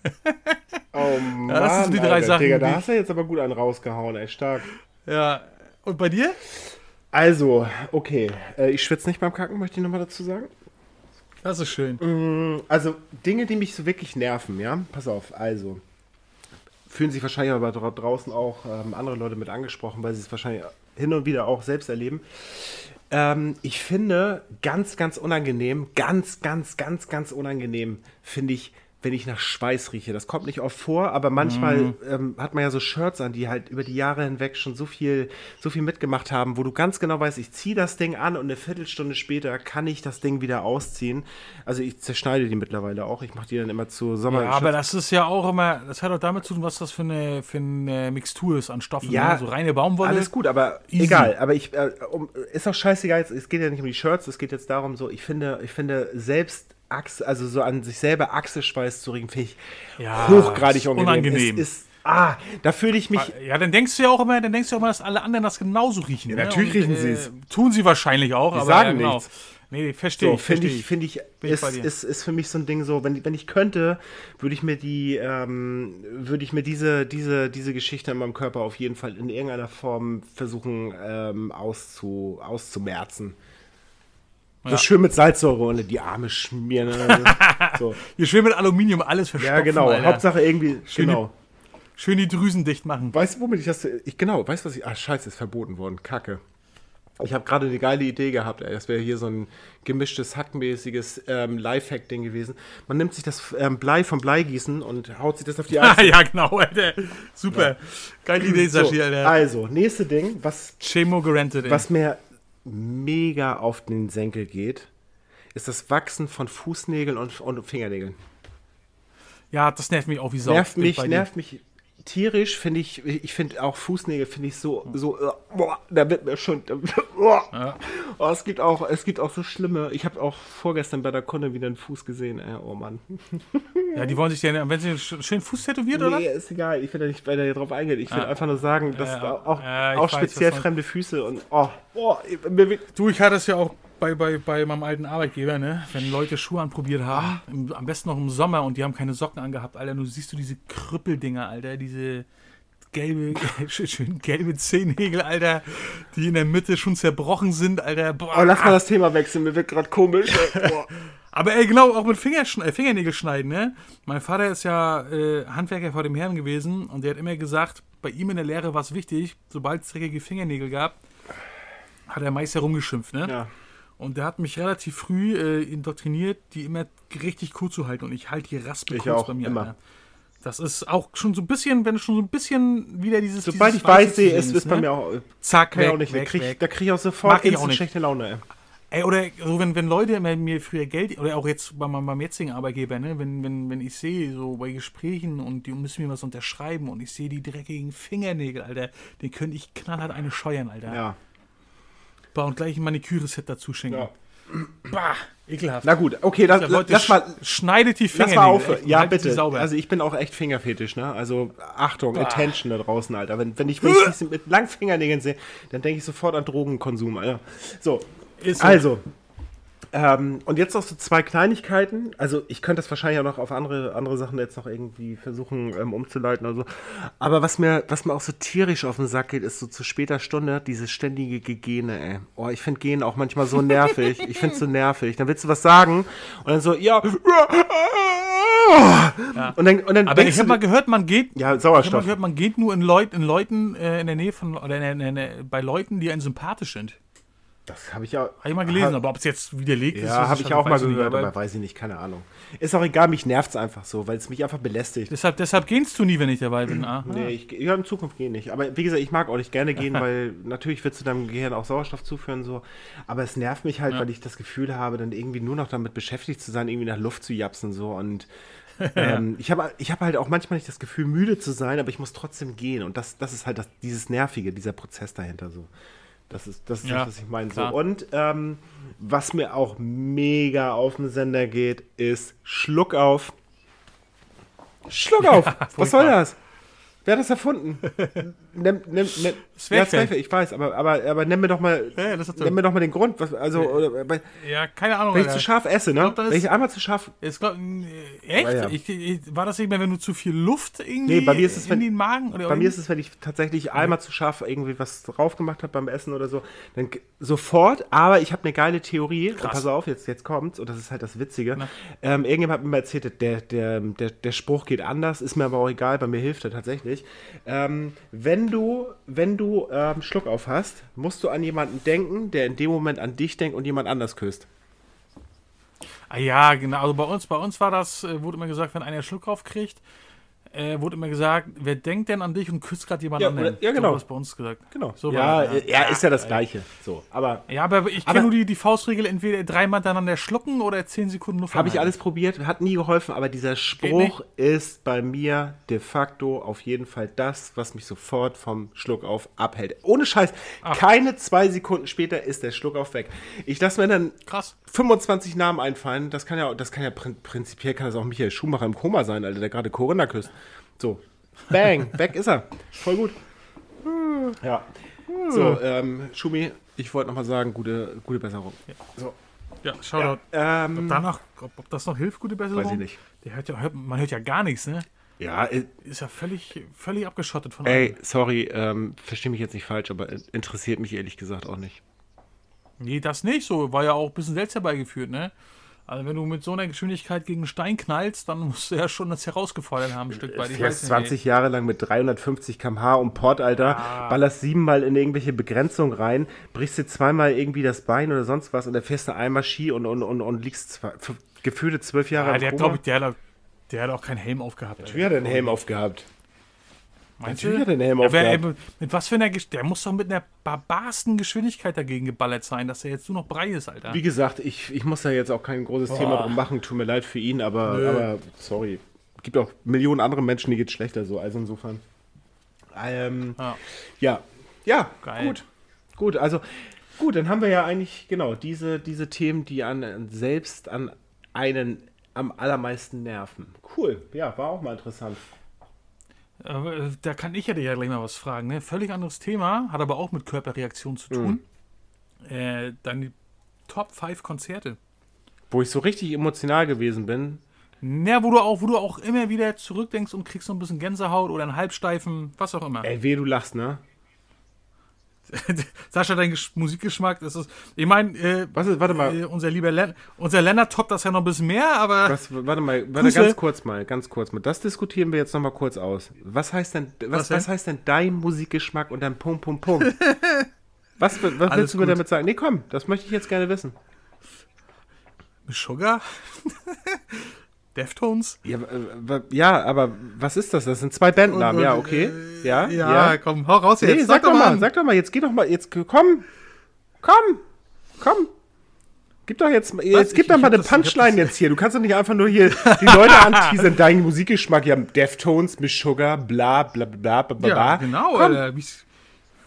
[SPEAKER 2] Oh Mann,
[SPEAKER 1] das sind so die drei
[SPEAKER 2] Alter,
[SPEAKER 1] Sachen,
[SPEAKER 2] Digga, da hast du jetzt aber gut einen rausgehauen, ey, stark.
[SPEAKER 1] Ja. Und bei dir?
[SPEAKER 2] Also, okay, äh, ich schwitze nicht beim Kacken, möchte ich nochmal dazu sagen.
[SPEAKER 1] Das ist schön.
[SPEAKER 2] Mm, Also, Dinge, die mich so wirklich nerven, ja? Pass auf, also. Fühlen sich wahrscheinlich aber dra draußen auch ähm, andere Leute mit angesprochen, weil sie es wahrscheinlich hin und wieder auch selbst erleben. Ähm, ich finde ganz, ganz unangenehm, ganz, ganz, ganz, ganz unangenehm, finde ich, wenn ich nach Schweiß rieche. Das kommt nicht oft vor, aber manchmal ähm, hat man ja so Shirts an, die halt über die Jahre hinweg schon so viel, so viel mitgemacht haben, wo du ganz genau weißt, ich ziehe das Ding an und eine Viertelstunde später kann ich das Ding wieder ausziehen. Also ich zerschneide die mittlerweile auch. Ich mache die dann immer zu Sommer.
[SPEAKER 1] Ja, aber das ist ja auch immer, das hat auch damit zu tun, was das für eine, für eine Mixtur ist an Stoffen.
[SPEAKER 2] Ja,
[SPEAKER 1] ne? So reine Baumwolle.
[SPEAKER 2] Alles gut, aber
[SPEAKER 1] Easy.
[SPEAKER 2] egal. Aber ich äh, um, ist auch scheißegal. Es geht ja nicht um die Shirts, es geht jetzt darum, so, ich finde, ich finde selbst Achse, also so an sich selber Achselschweiß zu riechen, finde ich
[SPEAKER 1] Ja,
[SPEAKER 2] hochgradig unangenehm.
[SPEAKER 1] unangenehm.
[SPEAKER 2] Es ist, ah, da fühle ich mich.
[SPEAKER 1] Ja, dann denkst du ja auch immer, dann denkst du auch immer, dass alle anderen das genauso riechen.
[SPEAKER 2] Ja,
[SPEAKER 1] ne?
[SPEAKER 2] natürlich
[SPEAKER 1] Und,
[SPEAKER 2] riechen sie es.
[SPEAKER 1] Tun sie wahrscheinlich auch,
[SPEAKER 2] Die
[SPEAKER 1] aber
[SPEAKER 2] sagen
[SPEAKER 1] ja, genau.
[SPEAKER 2] nichts.
[SPEAKER 1] Nee, verstehe
[SPEAKER 2] So,
[SPEAKER 1] ich,
[SPEAKER 2] finde
[SPEAKER 1] verstehe
[SPEAKER 2] ich, finde ich,
[SPEAKER 1] Bin
[SPEAKER 2] ist, ist, ist für mich so ein Ding so, wenn, wenn ich könnte, würde ich mir die, ähm, würde ich mir diese, diese, diese Geschichte in meinem Körper auf jeden Fall in irgendeiner Form versuchen ähm, auszu, auszumerzen. So
[SPEAKER 1] Ja.
[SPEAKER 2] schön mit Salzsäure unter die Arme schmieren. ne? so.
[SPEAKER 1] Wir schön mit Aluminium alles verstopfen,
[SPEAKER 2] Ja, genau.
[SPEAKER 1] Alter.
[SPEAKER 2] Hauptsache irgendwie,
[SPEAKER 1] Schön
[SPEAKER 2] genau.
[SPEAKER 1] Schön die Drüsen dicht machen.
[SPEAKER 2] Weißt du, womit ich das, ich, genau, weißt du, was ich, ah, scheiße, ist verboten worden, kacke. Ich habe gerade eine geile Idee gehabt, ey. Das wäre hier so ein gemischtes, hackmäßiges ähm, Lifehack-Ding gewesen. Man nimmt sich das ähm, Blei vom Bleigießen und haut sich das auf die
[SPEAKER 1] Ah,
[SPEAKER 2] Achse.
[SPEAKER 1] ja, genau, Alter. Super. Geile Idee,
[SPEAKER 2] so,
[SPEAKER 1] Sashi, Alter.
[SPEAKER 2] also, nächste Ding, was,
[SPEAKER 1] Chemo gerentet, ey.
[SPEAKER 2] was mir mega auf den Senkel geht, ist das Wachsen von Fußnägeln und, und Fingernägeln.
[SPEAKER 1] Ja, das nervt mich auch wie Sau.
[SPEAKER 2] nervt mich, nervt mich tierisch, finde ich, ich finde auch Fußnägel finde ich so, so, äh, boah, da wird mir schon, boah.
[SPEAKER 1] Ja.
[SPEAKER 2] Oh, es gibt auch, es gibt auch so schlimme, ich habe auch vorgestern bei der Kunde wieder einen Fuß gesehen, äh, oh Mann.
[SPEAKER 1] Ja, die wollen sich ja, wenn sie sch- schön Fuß tätowiert, oder?
[SPEAKER 2] Nee, ist egal, ich will da nicht weiter hier drauf eingehen, ich will
[SPEAKER 1] Ah.
[SPEAKER 2] einfach nur sagen, dass
[SPEAKER 1] Ja,
[SPEAKER 2] auch, auch speziell fremde Füße und, oh, wird,
[SPEAKER 1] Du, ich hatte es ja auch bei, bei, bei meinem alten Arbeitgeber, ne? Wenn Leute Schuhe anprobiert haben, im, am besten noch im Sommer und die haben keine Socken angehabt, Alter. Du siehst du diese Krüppeldinger, Alter, diese gelbe, schön gelbe Zehennägel, Alter, die in der Mitte schon zerbrochen sind, Alter. Boah.
[SPEAKER 2] Oh, lass mal das Thema wechseln, mir wird gerade komisch. Boah.
[SPEAKER 1] Aber ey, genau, auch mit Fingerschne äh, Fingernägel schneiden, ne? Mein Vater ist ja äh, Handwerker vor dem Herrn gewesen und der hat immer gesagt, bei ihm in der Lehre war es wichtig, sobald es dreckige Fingernägel gab, hat er meist herumgeschimpft, ne?
[SPEAKER 2] Ja.
[SPEAKER 1] Und der hat mich relativ früh äh, indoktriniert, die immer richtig kurz zu halten. Und ich halte die Raspe
[SPEAKER 2] Ich
[SPEAKER 1] kurz
[SPEAKER 2] auch,
[SPEAKER 1] bei mir.
[SPEAKER 2] immer.
[SPEAKER 1] Alter. Das ist auch schon so ein bisschen, wenn du schon so ein bisschen wieder dieses.
[SPEAKER 2] Sobald
[SPEAKER 1] dieses
[SPEAKER 2] ich weiß, sehe,
[SPEAKER 1] zu
[SPEAKER 2] ist es bei
[SPEAKER 1] ne?
[SPEAKER 2] mir auch.
[SPEAKER 1] Zack,
[SPEAKER 2] Kann ich
[SPEAKER 1] weg,
[SPEAKER 2] auch nicht.
[SPEAKER 1] weg,
[SPEAKER 2] da kriege ich,
[SPEAKER 1] weg.
[SPEAKER 2] da krieg ich auch sofort
[SPEAKER 1] ich auch
[SPEAKER 2] schlechte Laune. Ey.
[SPEAKER 1] Ey, oder so, wenn, wenn Leute immer mir früher Geld, oder auch jetzt bei meinem, beim jetzigen Arbeitgeber, ne, wenn, wenn, wenn ich sehe, so bei Gesprächen und die müssen mir was unterschreiben und ich sehe die dreckigen Fingernägel, Alter, den könnte ich knallhart eine scheuern, Alter.
[SPEAKER 2] Ja.
[SPEAKER 1] Bah, und gleich ein Maniküre-Set dazu schenken.
[SPEAKER 2] ja.
[SPEAKER 1] Bah, ekelhaft.
[SPEAKER 2] Na gut, okay, dann,
[SPEAKER 1] Ja, Leute,
[SPEAKER 2] lass mal.
[SPEAKER 1] sch- schneidet die
[SPEAKER 2] Lass
[SPEAKER 1] Fingernägel.
[SPEAKER 2] mal auf.
[SPEAKER 1] echt,
[SPEAKER 2] Ja, bitte.
[SPEAKER 1] Sauber.
[SPEAKER 2] Also ich bin auch echt Fingerfetisch, ne? Also Achtung,
[SPEAKER 1] Bah.
[SPEAKER 2] Attention da draußen, Alter. Wenn, wenn ich wenn ich das mit langen Fingernägeln sehe, dann denke ich sofort an Drogenkonsum, Alter. So,
[SPEAKER 1] Ist so.
[SPEAKER 2] also. Ähm, und jetzt noch so zwei Kleinigkeiten. Also ich könnte das wahrscheinlich auch noch auf andere, andere Sachen jetzt noch irgendwie versuchen ähm, umzuleiten oder so. Aber was mir, was mir auch so tierisch auf den Sack geht, ist so zu später Stunde dieses ständige Gegene, ey. Oh, ich finde Gehen auch manchmal so nervig. ich finde es so nervig. Dann willst du was sagen und dann so, ja. Und dann, und dann
[SPEAKER 1] Aber ich habe mal gehört, man geht.
[SPEAKER 2] ja,
[SPEAKER 1] Ich habe mal
[SPEAKER 2] Sauerstoff.
[SPEAKER 1] gehört, man geht nur in, Leut, in Leuten äh, in der Nähe von oder in der, in der, bei Leuten, die einen sympathisch sind.
[SPEAKER 2] Das habe ich auch.
[SPEAKER 1] Habe ich mal gelesen, aber ob es jetzt widerlegt ist,
[SPEAKER 2] Ja,
[SPEAKER 1] ist
[SPEAKER 2] habe ich auch mal gehört,
[SPEAKER 1] aber
[SPEAKER 2] weiß ich nicht, keine Ahnung. Ist auch egal, mich nervt es einfach so, weil es mich einfach belästigt.
[SPEAKER 1] Deshalb, deshalb gehst du nie, wenn ich dabei bin. Ah.
[SPEAKER 2] Nee, ich, ja, in Zukunft gehe nicht. Aber wie gesagt, ich mag auch nicht gerne gehen, weil natürlich wird zu deinem Gehirn auch Sauerstoff zuführen, so. Aber es nervt mich halt,
[SPEAKER 1] Ja.
[SPEAKER 2] weil ich das Gefühl habe, dann irgendwie nur noch damit beschäftigt zu sein, irgendwie nach Luft zu japsen, so. Und ähm, ich habe ich hab halt auch manchmal nicht das Gefühl, müde zu sein, aber ich muss trotzdem gehen. Und das, das ist halt das, dieses Nervige, dieser Prozess dahinter, so. Das ist das, ist
[SPEAKER 1] Ja,
[SPEAKER 2] das was ich meine. So. Und ähm, was mir auch mega auf den Sender geht, ist Schluck auf. Schluck auf! was soll das? Wer hat das erfunden? Nimm, nimm, nimm, ja, Zwerchfell, ich weiß, aber, aber, aber nenn mir doch mal,
[SPEAKER 1] Ja,
[SPEAKER 2] nenn mir doch mal den Grund. Was, also, oder, bei,
[SPEAKER 1] Ja, keine Ahnung.
[SPEAKER 2] wenn ich zu scharf esse, ne?
[SPEAKER 1] glaub,
[SPEAKER 2] wenn
[SPEAKER 1] ist-
[SPEAKER 2] ich einmal zu scharf.
[SPEAKER 1] Jetzt glaub, äh, echt?
[SPEAKER 2] Ja.
[SPEAKER 1] Ich, ich, war das nicht mehr, wenn du zu viel Luft irgendwie
[SPEAKER 2] Nee, bei mir ist es,
[SPEAKER 1] in
[SPEAKER 2] wenn-
[SPEAKER 1] den Magen? Oder
[SPEAKER 2] Bei mir ist es, wenn ich tatsächlich einmal zu scharf irgendwie was drauf gemacht habe beim Essen oder so, dann sofort, aber ich habe eine geile Theorie. Und pass auf, jetzt, jetzt kommt's, und das ist halt das Witzige. Ähm, irgendjemand hat mir mal erzählt, der, der, der, der Spruch geht anders, ist mir aber auch egal, bei mir hilft er tatsächlich. Ähm, wenn du, wenn du ähm, Schluck auf hast, musst du an jemanden denken, der in dem Moment an dich denkt und jemand anders küsst.
[SPEAKER 1] Ah ja, genau. Also bei uns, bei uns war das, äh, wurde immer gesagt, wenn einer Schluck drauf kriegt, äh, wurde immer gesagt, wer denkt denn an dich und küsst gerade jemand
[SPEAKER 2] Ja,
[SPEAKER 1] anderen?
[SPEAKER 2] oder- ja, genau.
[SPEAKER 1] So bei uns gesagt.
[SPEAKER 2] Genau.
[SPEAKER 1] So
[SPEAKER 2] ja,
[SPEAKER 1] war
[SPEAKER 2] ja, ist ja das Gleiche. So, aber
[SPEAKER 1] Ja, aber ich kenne nur die, die Faustregel, entweder dreimal hintereinander schlucken oder zehn Sekunden Luft
[SPEAKER 2] Habe ich alles probiert, hat nie geholfen, aber dieser Spruch ist bei mir de facto auf jeden Fall das, was mich sofort vom Schluck auf abhält. Ohne Scheiß, keine zwei Sekunden später ist der Schluck auf weg. Ich lasse mir dann
[SPEAKER 1] Krass.
[SPEAKER 2] 25 Namen einfallen, das kann ja, das kann ja prin prinzipiell kann das auch Michael Schumacher im Koma sein, Alter, der gerade Corinna küsst. So, bang, weg ist er. Voll gut. Ja. So, ähm, Schumi, ich wollte nochmal sagen, gute, gute Besserung. So,
[SPEAKER 1] Ja, Shoutout.
[SPEAKER 2] ähm,
[SPEAKER 1] Ob, danach, ob, ob das noch hilft, gute Besserung?
[SPEAKER 2] weiß ich nicht.
[SPEAKER 1] Der hört ja, hört, man hört ja gar nichts, ne?
[SPEAKER 2] Ja, äh,
[SPEAKER 1] Ist ja völlig, völlig abgeschottet von
[SPEAKER 2] Ey,
[SPEAKER 1] allem.
[SPEAKER 2] sorry, ähm, verstehe mich jetzt nicht falsch, aber in- interessiert mich ehrlich gesagt auch nicht.
[SPEAKER 1] Nee, das nicht so. War ja auch ein bisschen selbst herbeigeführt, ne? Also wenn du mit so einer Geschwindigkeit gegen einen Stein knallst, dann musst du ja schon das herausgefordert haben, ein Stück weit. Ich
[SPEAKER 2] Fährst
[SPEAKER 1] weiß nicht,
[SPEAKER 2] 20 Jahre lang mit 350 km/h um Port, Alter, ballerst siebenmal in irgendwelche Begrenzungen rein, brichst dir zweimal irgendwie das Bein oder sonst was und dann fährst du einmal Ski und, und, und, und liegst zwei, gefühlte zwölf Jahre
[SPEAKER 1] Ah,
[SPEAKER 2] im
[SPEAKER 1] der, glaub ich, der, hat, der hat auch keinen Helm aufgehabt.
[SPEAKER 2] Natürlich hat er einen Helm aufgehabt.
[SPEAKER 1] Meinst
[SPEAKER 2] Natürlich hat er einen Helm
[SPEAKER 1] Ja, wer,
[SPEAKER 2] aufgehabt.
[SPEAKER 1] ey, mit was für einer Gesch- Der muss doch mit einer barbarsten Geschwindigkeit dagegen geballert sein, dass er jetzt nur noch Brei ist, Alter.
[SPEAKER 2] Wie gesagt, ich, ich muss da jetzt auch kein großes Thema drum machen, tut mir leid für ihn, aber,
[SPEAKER 1] Nö.
[SPEAKER 2] aber sorry. Gibt auch Millionen andere Menschen, die geht schlechter so, also insofern. Ähm,
[SPEAKER 1] Ja.
[SPEAKER 2] Ja, ja,
[SPEAKER 1] Geil.
[SPEAKER 2] gut. Gut, also gut, dann haben wir ja eigentlich genau diese, diese Themen, die an selbst an einen am allermeisten nerven. Cool, ja, war auch mal interessant.
[SPEAKER 1] Äh, Da kann ich ja dir ja gleich mal was fragen. Ne? Völlig anderes Thema, hat aber auch mit Körperreaktion zu tun.
[SPEAKER 2] Mhm.
[SPEAKER 1] Äh, deine Top 5 Konzerte.
[SPEAKER 2] Wo ich so richtig emotional gewesen bin.
[SPEAKER 1] Ja, wo du auch, wo du auch immer wieder zurückdenkst und kriegst so ein bisschen Gänsehaut oder einen Halbsteifen, was auch immer.
[SPEAKER 2] Ey, weh, du lachst, ne?
[SPEAKER 1] Sascha, dein Gesch Musikgeschmack, das ist. Ich meine, äh,
[SPEAKER 2] Was ist, warte mal.
[SPEAKER 1] äh, unser lieber Len unser Lennart toppt das ja noch ein bisschen mehr, aber.
[SPEAKER 2] Was, warte mal, warte
[SPEAKER 1] Grüße.
[SPEAKER 2] ganz kurz mal, ganz kurz mal. Das diskutieren wir jetzt noch mal kurz aus. Was heißt denn, was,
[SPEAKER 1] Was
[SPEAKER 2] was heißt denn dein Musikgeschmack und dein Punkt, Punkt, Punkt? was was
[SPEAKER 1] Alles
[SPEAKER 2] willst du mir
[SPEAKER 1] gut.
[SPEAKER 2] damit sagen? Nee, komm, das möchte ich jetzt gerne wissen.
[SPEAKER 1] Sugar? Deftones?
[SPEAKER 2] Ja, äh, ja, aber was ist das? Das sind zwei Bandnamen,
[SPEAKER 1] Und-
[SPEAKER 2] ja, okay.
[SPEAKER 1] äh,
[SPEAKER 2] ja,
[SPEAKER 1] Ja, komm, hau raus jetzt.
[SPEAKER 2] Nee, sag, doch mal, sag doch mal, jetzt geh doch mal, jetzt komm, komm, komm. Gib doch jetzt, jetzt
[SPEAKER 1] Ich-
[SPEAKER 2] gib doch
[SPEAKER 1] ich
[SPEAKER 2] mal
[SPEAKER 1] hab
[SPEAKER 2] eine Punchline jetzt hier. Du kannst doch nicht einfach nur hier die Leute anteasern, dein Musikgeschmack, ja, Deftones, Miss Sugar, bla, bla, bla, bla, bla,
[SPEAKER 1] Ja, genau. Alter.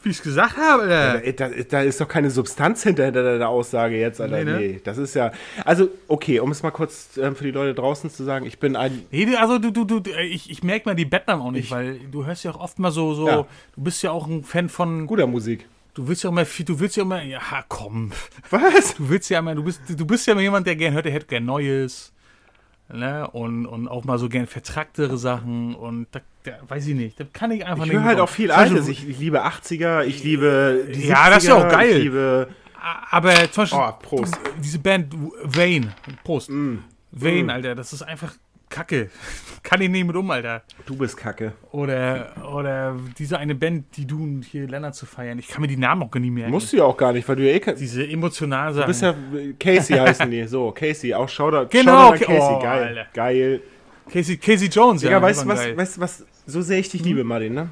[SPEAKER 1] Wie ich es gesagt habe, Alter.
[SPEAKER 2] Äh, Da, da ist doch keine Substanz hinter, hinter der Aussage jetzt, Alter. Nee,
[SPEAKER 1] Nee, ne?
[SPEAKER 2] das ist ja. Also, okay, um es mal kurz ähm, für die Leute draußen zu sagen, ich bin ein.
[SPEAKER 1] Nee, also du, du, du, ich, ich merke mal die Bettnamen auch nicht, weil du hörst ja auch oft mal so, so,
[SPEAKER 2] Ja.
[SPEAKER 1] du bist ja auch ein Fan von,
[SPEAKER 2] Guter Musik.
[SPEAKER 1] du willst ja auch mal, viel- du willst ja immer, ja komm,
[SPEAKER 2] Was?
[SPEAKER 1] du willst ja immer, du bist, du bist ja immer jemand, der gern hört, der hätte gern Neues, ne, und, und auch mal so gern vertracktere Sachen und da, da weiß ich nicht, da kann ich einfach
[SPEAKER 2] Ich
[SPEAKER 1] nicht.
[SPEAKER 2] höre halt auch viel Altes. Ich, ich liebe 80er, ich liebe die
[SPEAKER 1] Ja, das ist ja auch
[SPEAKER 2] 70er,
[SPEAKER 1] geil.
[SPEAKER 2] Ich liebe.
[SPEAKER 1] Aber zum Beispiel,
[SPEAKER 2] Oh, Prost.
[SPEAKER 1] diese Band Vane, Prost,
[SPEAKER 2] Mm.
[SPEAKER 1] Vane, Alter, das ist einfach Kacke. Kann ich nicht mit um, Alter.
[SPEAKER 2] Du bist kacke.
[SPEAKER 1] Oder, oder diese eine Band, die du hier Lennart zu feiern. Ich kann mir die Namen auch gar nicht merken.
[SPEAKER 2] Musst du ja auch gar nicht, weil du ja eh kein.
[SPEAKER 1] Diese emotionalen Sachen.
[SPEAKER 2] Du bist ja. Casey heißen die. So, Casey. Auch Shoutout.
[SPEAKER 1] Genau,
[SPEAKER 2] Shoutout
[SPEAKER 1] okay.
[SPEAKER 2] Casey.
[SPEAKER 1] Oh,
[SPEAKER 2] Geil.
[SPEAKER 1] Alter.
[SPEAKER 2] Geil.
[SPEAKER 1] Casey, Casey Jones,
[SPEAKER 2] Digga,
[SPEAKER 1] ja.
[SPEAKER 2] weißt du was, weißt, was? So sehr ich dich liebe, Martin, ne?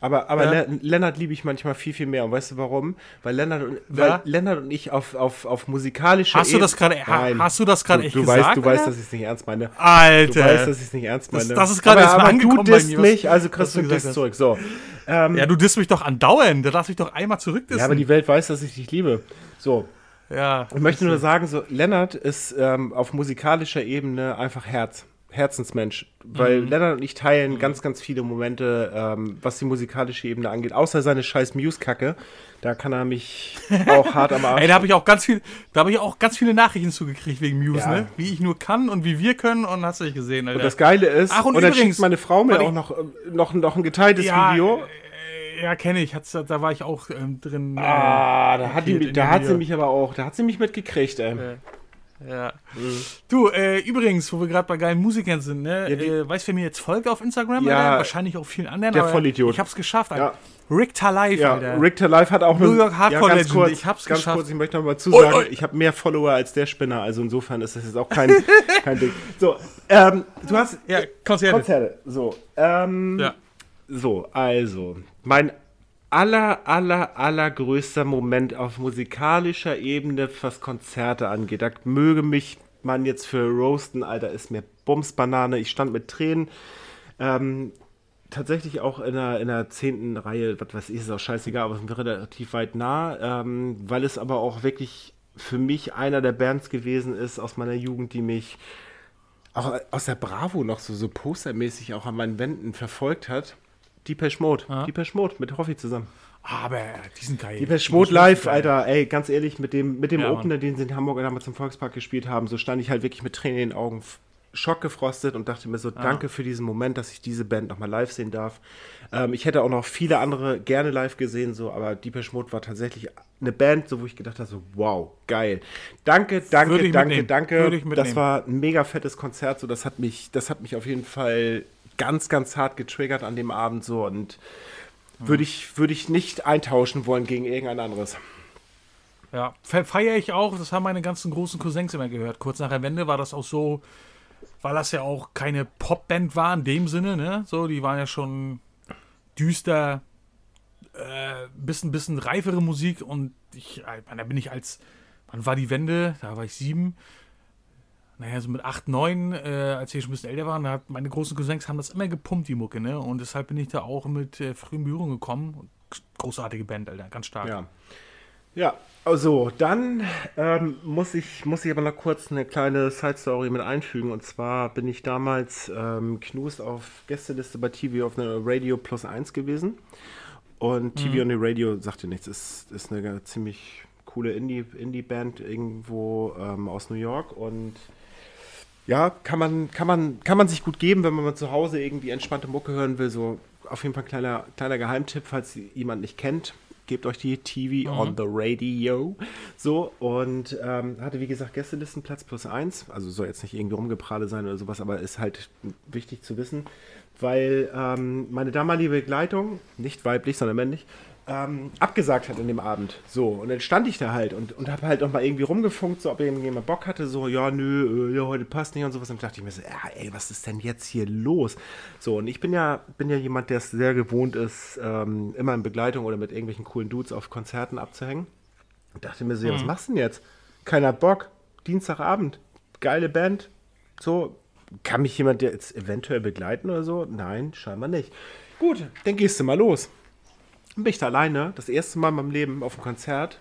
[SPEAKER 2] Aber, aber
[SPEAKER 1] Ja.
[SPEAKER 2] Le Lennart liebe ich manchmal viel, viel mehr. Und weißt du warum? Weil Lennart und,
[SPEAKER 1] Ja.
[SPEAKER 2] weil Lennart und ich auf, auf, auf musikalischer
[SPEAKER 1] Hast du das
[SPEAKER 2] Ebene-
[SPEAKER 1] gerade ha,
[SPEAKER 2] Nein.
[SPEAKER 1] hast du das gerade
[SPEAKER 2] du,
[SPEAKER 1] echt
[SPEAKER 2] du
[SPEAKER 1] gesagt?
[SPEAKER 2] weißt, du weißt, dass ich es nicht ernst meine. Du
[SPEAKER 1] Alter.
[SPEAKER 2] weißt, dass ich es nicht ernst
[SPEAKER 1] Das-
[SPEAKER 2] meine.
[SPEAKER 1] das ist gerade
[SPEAKER 2] aber,
[SPEAKER 1] erst mal
[SPEAKER 2] aber
[SPEAKER 1] angekommen
[SPEAKER 2] du
[SPEAKER 1] bei
[SPEAKER 2] disst
[SPEAKER 1] mir, was-
[SPEAKER 2] mich, also kriegst
[SPEAKER 1] du
[SPEAKER 2] du
[SPEAKER 1] gesagt
[SPEAKER 2] Diss
[SPEAKER 1] hast.
[SPEAKER 2] zurück. So. Ähm,
[SPEAKER 1] ja, du disst mich doch andauernd. Da darfst mich doch einmal zurückdissen.
[SPEAKER 2] ja, aber die Welt weiß, dass ich dich liebe. So.
[SPEAKER 1] ja.
[SPEAKER 2] Ich möchte nur sagen, so, Lennart ist ähm, auf musikalischer Ebene einfach Herz. Herzensmensch. Weil
[SPEAKER 1] Mhm.
[SPEAKER 2] Lennart und ich teilen ganz, ganz viele Momente, ähm, was die musikalische Ebene angeht. Außer seine scheiß Muse-Kacke. Da kann er mich auch hart am Arsch.
[SPEAKER 1] Ey, da habe ich auch ganz viel, da habe ich auch ganz viele Nachrichten zugekriegt wegen Muse,
[SPEAKER 2] Ja.
[SPEAKER 1] ne? Wie ich nur kann und wie wir können und hast du nicht gesehen, Alter.
[SPEAKER 2] und das Geile ist,
[SPEAKER 1] Ach, und
[SPEAKER 2] dann
[SPEAKER 1] übrigens,
[SPEAKER 2] schickt meine Frau mir auch noch, äh, noch, noch ein geteiltes
[SPEAKER 1] ja,
[SPEAKER 2] Video.
[SPEAKER 1] äh, ja, kenne ich. Hat's, da war ich auch ähm, drin.
[SPEAKER 2] Ah, da hat, die, da hat sie mich aber auch, da hat sie mich mitgekriegt, ey.
[SPEAKER 1] Äh, Ja. Du, äh, übrigens, wo wir gerade bei geilen Musikern sind, ne?
[SPEAKER 2] Ja,
[SPEAKER 1] äh, weißt du, wer mir jetzt folgt auf Instagram?
[SPEAKER 2] Ja,
[SPEAKER 1] Alter? Wahrscheinlich auch vielen anderen.
[SPEAKER 2] der Vollidiot.
[SPEAKER 1] Ich hab's geschafft, Alter.
[SPEAKER 2] Ja.
[SPEAKER 1] Rick Talife,
[SPEAKER 2] Ja,
[SPEAKER 1] Alter.
[SPEAKER 2] Rick to Life hat auch
[SPEAKER 1] New York Hardcore
[SPEAKER 2] ganz
[SPEAKER 1] Legend,
[SPEAKER 2] kurz,
[SPEAKER 1] ich hab's
[SPEAKER 2] ganz
[SPEAKER 1] geschafft.
[SPEAKER 2] kurz, ich möchte noch mal
[SPEAKER 1] Ui,
[SPEAKER 2] zusagen,
[SPEAKER 1] ui.
[SPEAKER 2] ich habe mehr Follower als der Spinner, also insofern ist das jetzt auch kein, kein Ding. So, ähm, du hast
[SPEAKER 1] Ja, Konzerte.
[SPEAKER 2] Konzerte. So, ähm,
[SPEAKER 1] Ja.
[SPEAKER 2] so, also, mein aller, aller, allergrößter Moment auf musikalischer Ebene, was Konzerte angeht, da möge mich man jetzt für roasten, Alter, ist mir Bumsbanane, ich stand mit Tränen, ähm, tatsächlich auch in der, in der zehnten Reihe, was weiß ich, ist auch scheißegal, aber wir relativ weit nah, ähm, weil es aber auch wirklich für mich einer der Bands gewesen ist aus meiner Jugend, die mich auch aus der Bravo noch so, so postermäßig auch an meinen Wänden verfolgt hat. Deepesh Mode.
[SPEAKER 1] Ah.
[SPEAKER 2] Deepesh Mode mit Hoffi zusammen.
[SPEAKER 1] Aber die sind geil.
[SPEAKER 2] Deepesh
[SPEAKER 1] Die
[SPEAKER 2] Mode live,
[SPEAKER 1] geil.
[SPEAKER 2] Alter, ey, ganz ehrlich, mit dem, mit dem
[SPEAKER 1] Ja,
[SPEAKER 2] Opener, den sie in Hamburg damals im Volkspark gespielt haben, so stand ich halt wirklich mit Tränen in den Augen schockgefrostet und dachte mir so, danke für diesen Moment, dass ich diese Band nochmal live sehen darf. Ähm, ich hätte auch noch viele andere gerne live gesehen, so, aber Deepesh Mode war tatsächlich eine Band, so wo ich gedacht habe, so, wow, geil. Danke, danke, danke,
[SPEAKER 1] mitnehmen.
[SPEAKER 2] danke. Das war ein mega fettes Konzert, so, das hat mich, das hat mich auf jeden Fall ganz, ganz hart getriggert an dem Abend, so, und würde ich, würde ich nicht eintauschen wollen gegen irgendein anderes.
[SPEAKER 1] Ja, fe- feiere ich auch. Das haben meine ganzen großen Cousins immer gehört. Kurz nach der Wende war das auch so, weil das ja auch keine Popband war in dem Sinne, ne? So, die waren ja schon düster, äh, bisschen, bisschen reifere Musik und ich, äh, da bin ich als, wann war die Wende? Da war ich sieben. Naja, so mit acht, neun, äh, als ich schon ein bisschen älter war, da hat meine großen Cousins haben das immer gepumpt, die Mucke, ne? Und deshalb bin ich da auch mit äh, früh in Berührung gekommen. Großartige Band, Alter, ganz stark.
[SPEAKER 2] Ja. Ja, also dann ähm, muss, ich, muss ich aber noch kurz eine kleine Side-Story mit einfügen. Und zwar bin ich damals ähm, Knust auf Gästeliste bei TV auf einer Radio Plus 1 gewesen. Und TV on the Radio sagt dir nichts, ist, ist eine ziemlich coole Indie-Band Indie irgendwo ähm, aus New York und ja, kann man, kann, man, kann man sich gut geben, wenn man mal zu Hause irgendwie entspannte Mucke hören will. So auf jeden Fall ein kleiner, kleiner Geheimtipp, falls jemand nicht kennt. Gebt euch die TV mhm. on the Radio. So, und ähm, hatte, wie gesagt, Gästelistenplatz plus eins. Also soll jetzt nicht irgendwie rumgeprade sein oder sowas, aber ist halt wichtig zu wissen, weil ähm, meine damalige Begleitung, nicht weiblich, sondern männlich, ähm, abgesagt hat in dem Abend. So, und dann stand ich da halt und, und habe halt noch mal irgendwie rumgefunkt, so ob irgendjemand Bock hatte, so, ja, nö, äh, ja, heute passt nicht und sowas. Und dachte ich mir so, ja, ey, was ist denn jetzt hier los? So, und ich bin ja, bin ja jemand, der es sehr gewohnt ist, ähm, immer in Begleitung oder mit irgendwelchen coolen Dudes auf Konzerten abzuhängen. Und dachte mir so, ja, was mhm. machst du denn jetzt? Keiner Bock, Dienstagabend, geile Band, so, kann mich jemand jetzt eventuell begleiten oder so? Nein, scheinbar nicht. Gut, dann gehst du mal los. Bin ich da alleine, das erste Mal in meinem Leben auf dem Konzert.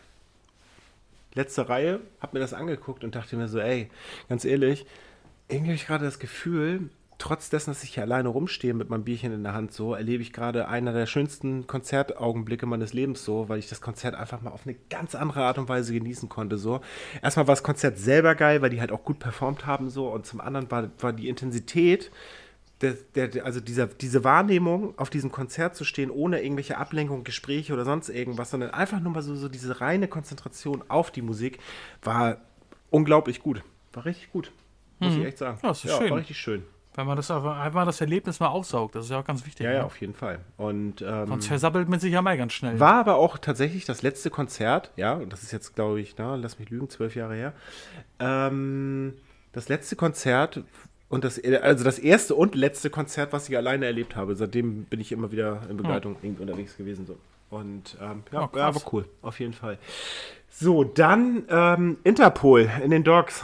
[SPEAKER 2] Letzte Reihe, hab mir das angeguckt und dachte mir so, ey, ganz ehrlich, irgendwie habe ich gerade das Gefühl, trotz dessen, dass ich hier alleine rumstehe mit meinem Bierchen in der Hand, so erlebe ich gerade einer der schönsten Konzertaugenblicke meines Lebens so, weil ich das Konzert einfach mal auf eine ganz andere Art und Weise genießen konnte. So. Erstmal war das Konzert selber geil, weil die halt auch gut performt haben, so, und zum anderen war, war die Intensität der, der, also dieser, diese Wahrnehmung, auf diesem Konzert zu stehen, ohne irgendwelche Ablenkung, Gespräche oder sonst irgendwas, sondern einfach nur mal so, so diese reine Konzentration auf die Musik, war unglaublich gut. War richtig gut. Muss hm. ich echt sagen.
[SPEAKER 1] Ja, das ist ja, schön.
[SPEAKER 2] War richtig schön.
[SPEAKER 1] Weil man das einfach das Erlebnis mal aufsaugt, das ist ja auch ganz wichtig.
[SPEAKER 2] Ja, ja, ne? auf jeden Fall. Und, ähm,
[SPEAKER 1] Sonst versabbelt man sich ja mal ganz schnell.
[SPEAKER 2] War aber auch tatsächlich das letzte Konzert, ja, und das ist jetzt, glaube ich, na, lass mich lügen, zwölf Jahre her. Ähm, das letzte Konzert und das, also das erste und letzte Konzert, was ich alleine erlebt habe. Seitdem bin ich immer wieder in Begleitung hm. unterwegs gewesen. So. Und ähm, ja, oh, ja, war cool, auf jeden Fall. So, dann ähm, Interpol in den Dogs.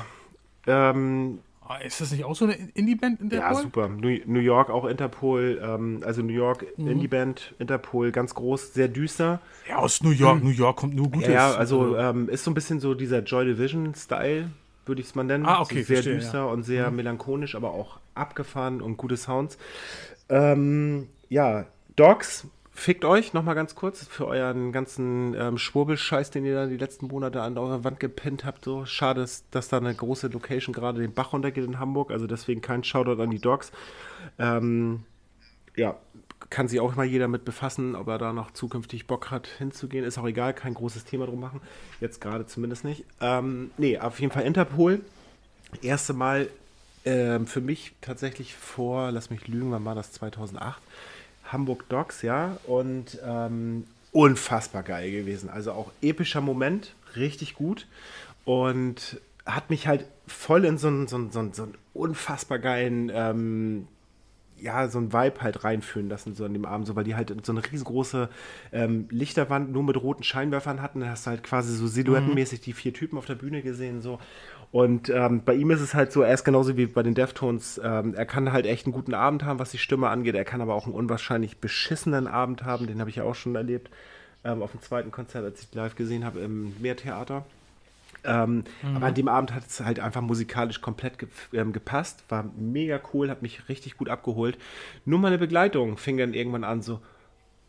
[SPEAKER 2] Ähm,
[SPEAKER 1] ah, ist das nicht auch so eine Indie-Band
[SPEAKER 2] Interpol? Ja, super. New, New York auch Interpol. Ähm, also New York mhm. Indie-Band Interpol, ganz groß, sehr düster.
[SPEAKER 1] Ja, aus New York. Mhm. New York kommt nur Gutes.
[SPEAKER 2] Ja, also, also ähm, ist so ein bisschen so dieser Joy Division-Style würde ich es mal nennen.
[SPEAKER 1] Ah, okay,
[SPEAKER 2] sehr verstehe, düster ja. und sehr mhm. melancholisch, aber auch abgefahren und gute Sounds. Ähm, ja, Dogs, fickt euch nochmal ganz kurz für euren ganzen ähm, Schwurbelscheiß, den ihr da die letzten Monate an eurer Wand gepinnt habt. So schade, ist, dass da eine große Location gerade den Bach runtergeht in Hamburg. Also deswegen kein Shoutout an die Dogs. Ähm, ja, kann sich auch mal jeder mit befassen, ob er da noch zukünftig Bock hat hinzugehen. Ist auch egal, kein großes Thema drum machen. Jetzt gerade zumindest nicht. Ähm, nee, auf jeden Fall Interpol. Erste Mal ähm, für mich tatsächlich vor, lass mich lügen, wann war das? 2008. Hamburg Docs, ja. Und ähm, unfassbar geil gewesen. Also auch epischer Moment, richtig gut. Und hat mich halt voll in so einen, so einen, so einen, so einen unfassbar geilen ähm, ja, so ein Vibe halt reinführen lassen, so an dem Abend, so, weil die halt so eine riesengroße ähm, Lichterwand nur mit roten Scheinwerfern hatten. Da hast du halt quasi so silhouettenmäßig mhm. die vier Typen auf der Bühne gesehen, so. Und ähm, bei ihm ist es halt so, er ist genauso wie bei den Deftones, ähm, er kann halt echt einen guten Abend haben, was die Stimme angeht. Er kann aber auch einen unwahrscheinlich beschissenen Abend haben, den habe ich ja auch schon erlebt ähm, auf dem zweiten Konzert, als ich live gesehen habe im Meertheater. Ähm, mhm. Aber an dem Abend hat es halt einfach musikalisch komplett ge ähm, gepasst. War mega cool, hat mich richtig gut abgeholt. Nur meine Begleitung fing dann irgendwann an so,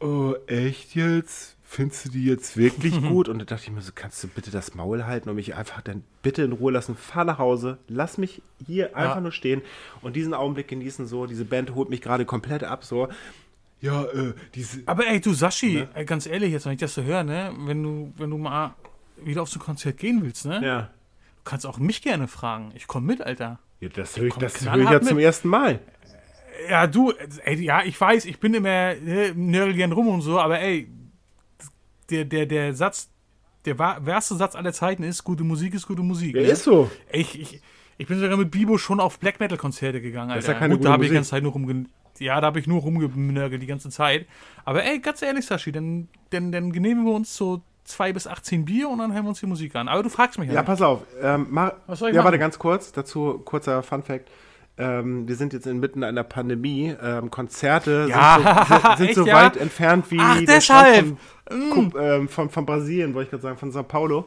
[SPEAKER 2] oh, echt jetzt? Findest du die jetzt wirklich gut? Und da dachte ich mir so, kannst du bitte das Maul halten und mich einfach dann bitte in Ruhe lassen? Fahr nach Hause, lass mich hier einfach nur stehen und diesen Augenblick genießen so. Diese Band holt mich gerade komplett ab so.
[SPEAKER 1] Ja, äh, diese. Aber ey, du Sashi, ne? ganz ehrlich, jetzt, wenn ich das so höre, ne, wenn du, wenn du mal wieder auf so ein Konzert gehen willst, ne?
[SPEAKER 2] Ja.
[SPEAKER 1] Du kannst auch mich gerne fragen. Ich komme mit, Alter.
[SPEAKER 2] Ja, das höre ich, das hör ich ja zum ersten Mal.
[SPEAKER 1] Ja, du, ey, ja, ich weiß, ich bin immer ne, nörgel gern rum und so, aber ey, der, der, der Satz, der erste Satz aller Zeiten ist, gute Musik ist gute Musik.
[SPEAKER 2] Ja, ne? ist so.
[SPEAKER 1] Ich, ich, ich bin sogar mit Bibo schon auf Black Metal Konzerte gegangen,
[SPEAKER 2] Alter. Das ist ja keine
[SPEAKER 1] Gut, da habe ich die ganze Zeit nur rumge ja, da habe ich nur rumgenörgelt die ganze Zeit. Aber ey, ganz ehrlich, Sashi, dann, dann, dann genehmigen wir uns so zwei bis 18 Bier und dann hören wir uns die Musik an. Aber du fragst mich
[SPEAKER 2] ja. Ja, pass auf. Ähm, mach, Was soll ich ja, machen? warte ganz kurz. Dazu kurzer Fun Fact. Ähm, wir sind jetzt inmitten einer Pandemie. Ähm, Konzerte
[SPEAKER 1] ja,
[SPEAKER 2] sind, so, sind, sind so
[SPEAKER 1] ja?
[SPEAKER 2] weit entfernt wie
[SPEAKER 1] Ach, deshalb.
[SPEAKER 2] Von, mm. ähm, von, von, Brasilien, wollte ich gerade sagen, von Sao Paulo.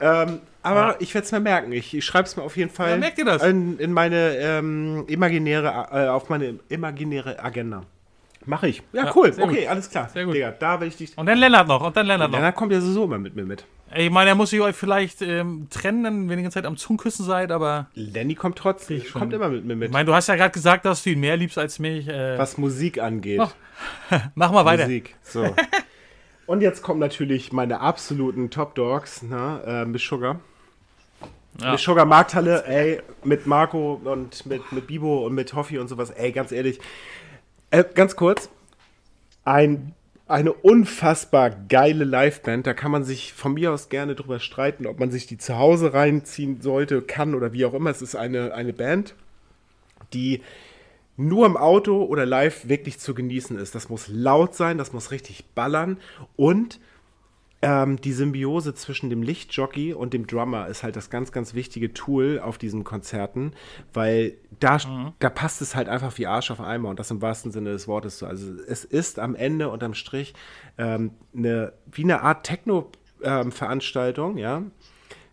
[SPEAKER 2] Ähm, aber ja. ich werde es mir merken. Ich, ich schreibe es mir auf jeden Fall
[SPEAKER 1] merkt ihr das?
[SPEAKER 2] In, in meine ähm, imaginäre, äh, auf meine imaginäre Agenda. Mache ich. Ja, ja cool. Okay, gut. alles klar.
[SPEAKER 1] Sehr gut. Digga,
[SPEAKER 2] da will ich dich.
[SPEAKER 1] Und dann Lennart noch. Und dann Lennart noch.
[SPEAKER 2] Lennart kommt ja sowieso immer mit mir mit.
[SPEAKER 1] Ich meine, er muss sich euch vielleicht ähm, trennen, wenn ihr die ganze Zeit am Zungenküssen seid, aber.
[SPEAKER 2] Lenny kommt trotzdem, kommt immer mit mir mit.
[SPEAKER 1] Ich meine, du hast ja gerade gesagt, dass du ihn mehr liebst als mich. Äh,
[SPEAKER 2] Was Musik angeht.
[SPEAKER 1] Mach, mach mal weiter.
[SPEAKER 2] Musik, so. Und jetzt kommen natürlich meine absoluten Top Dogs, ne? Äh, Miss Sugar.
[SPEAKER 1] Ja.
[SPEAKER 2] Miss Sugar Markthalle, ey, mit Marco und mit, mit Bibo und mit Hoffi und sowas, ey, ganz ehrlich. Äh, ganz kurz, ein, eine unfassbar geile Liveband, da kann man sich von mir aus gerne drüber streiten, ob man sich die zu Hause reinziehen sollte, kann oder wie auch immer. Es ist eine, eine Band, die nur im Auto oder live wirklich zu genießen ist. Das muss laut sein, das muss richtig ballern und ähm, die Symbiose zwischen dem Lichtjockey und dem Drummer ist halt das ganz, ganz wichtige Tool auf diesen Konzerten, weil da, da passt es halt einfach wie Arsch auf Eimer und das im wahrsten Sinne des Wortes so. Also es ist am Ende unterm Strich ähm, eine, wie eine Art Techno-Veranstaltung, ja,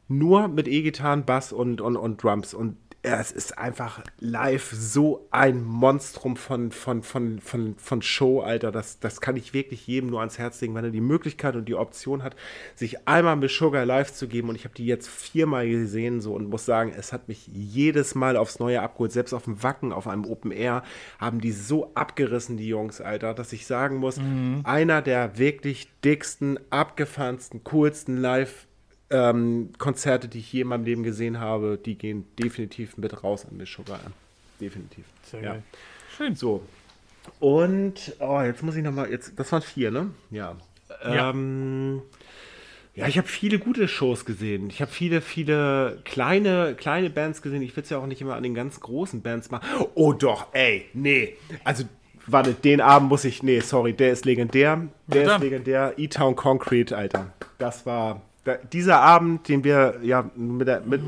[SPEAKER 2] nur mit E-Gitarren, Bass und, und, und Drums und ja, es ist einfach live so ein Monstrum von, von, von, von, von Show, Alter. Das, das kann ich wirklich jedem nur ans Herz legen, wenn er die Möglichkeit und die Option hat, sich einmal mit Sugar live zu geben. Und ich habe die jetzt viermal gesehen so und muss sagen, es hat mich jedes Mal aufs Neue abgeholt. Selbst auf dem Wacken, auf einem Open Air, haben die so abgerissen, die Jungs, Alter, dass ich sagen muss, einer der wirklich dicksten, abgefahrensten, coolsten Live- ähm, Konzerte, die ich je in meinem Leben gesehen habe, die gehen definitiv mit raus an Miss Sugar. Definitiv.
[SPEAKER 1] Sehr
[SPEAKER 2] ja.
[SPEAKER 1] geil. Schön.
[SPEAKER 2] So. Und, oh, jetzt muss ich nochmal, jetzt, das waren vier, ne? Ja.
[SPEAKER 1] Ja.
[SPEAKER 2] Ähm, ja, ich habe viele gute Shows gesehen. Ich habe viele, viele kleine, kleine Bands gesehen. Ich will es ja auch nicht immer an den ganz großen Bands machen. Oh doch, ey, nee. Also, warte, den Abend muss ich, nee, sorry, der ist legendär. Der
[SPEAKER 1] Ja,
[SPEAKER 2] ist legendär. E-Town Concrete, Alter. Das war, da, dieser Abend, den wir, ja, mit der, mit,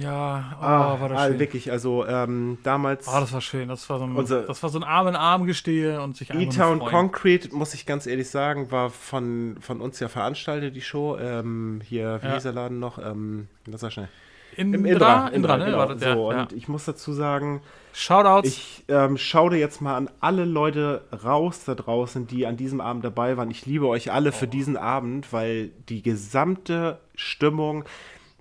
[SPEAKER 1] Ja, oh,
[SPEAKER 2] ah,
[SPEAKER 1] war das
[SPEAKER 2] ah,
[SPEAKER 1] schön.
[SPEAKER 2] wirklich, also, ähm, damals.
[SPEAKER 1] Oh, das war schön. Das war so ein,
[SPEAKER 2] Unser-
[SPEAKER 1] das war so ein Arm in Arm gestehe und sich
[SPEAKER 2] E-Town. Concrete, muss ich ganz ehrlich sagen, war von, von uns ja veranstaltet, die Show. Ähm, hier, wie
[SPEAKER 1] Ja.
[SPEAKER 2] hieß der Laden noch? Ähm, lass mal schnell.
[SPEAKER 1] Indra, Indra, ne?
[SPEAKER 2] genau.
[SPEAKER 1] War das, ja,
[SPEAKER 2] so,
[SPEAKER 1] ja.
[SPEAKER 2] Und ich muss dazu sagen,
[SPEAKER 1] Shoutouts.
[SPEAKER 2] ich ähm, schaue jetzt mal an alle Leute raus da draußen, die an diesem Abend dabei waren. Ich liebe euch alle
[SPEAKER 1] Oh.
[SPEAKER 2] für diesen Abend, weil die gesamte Stimmung,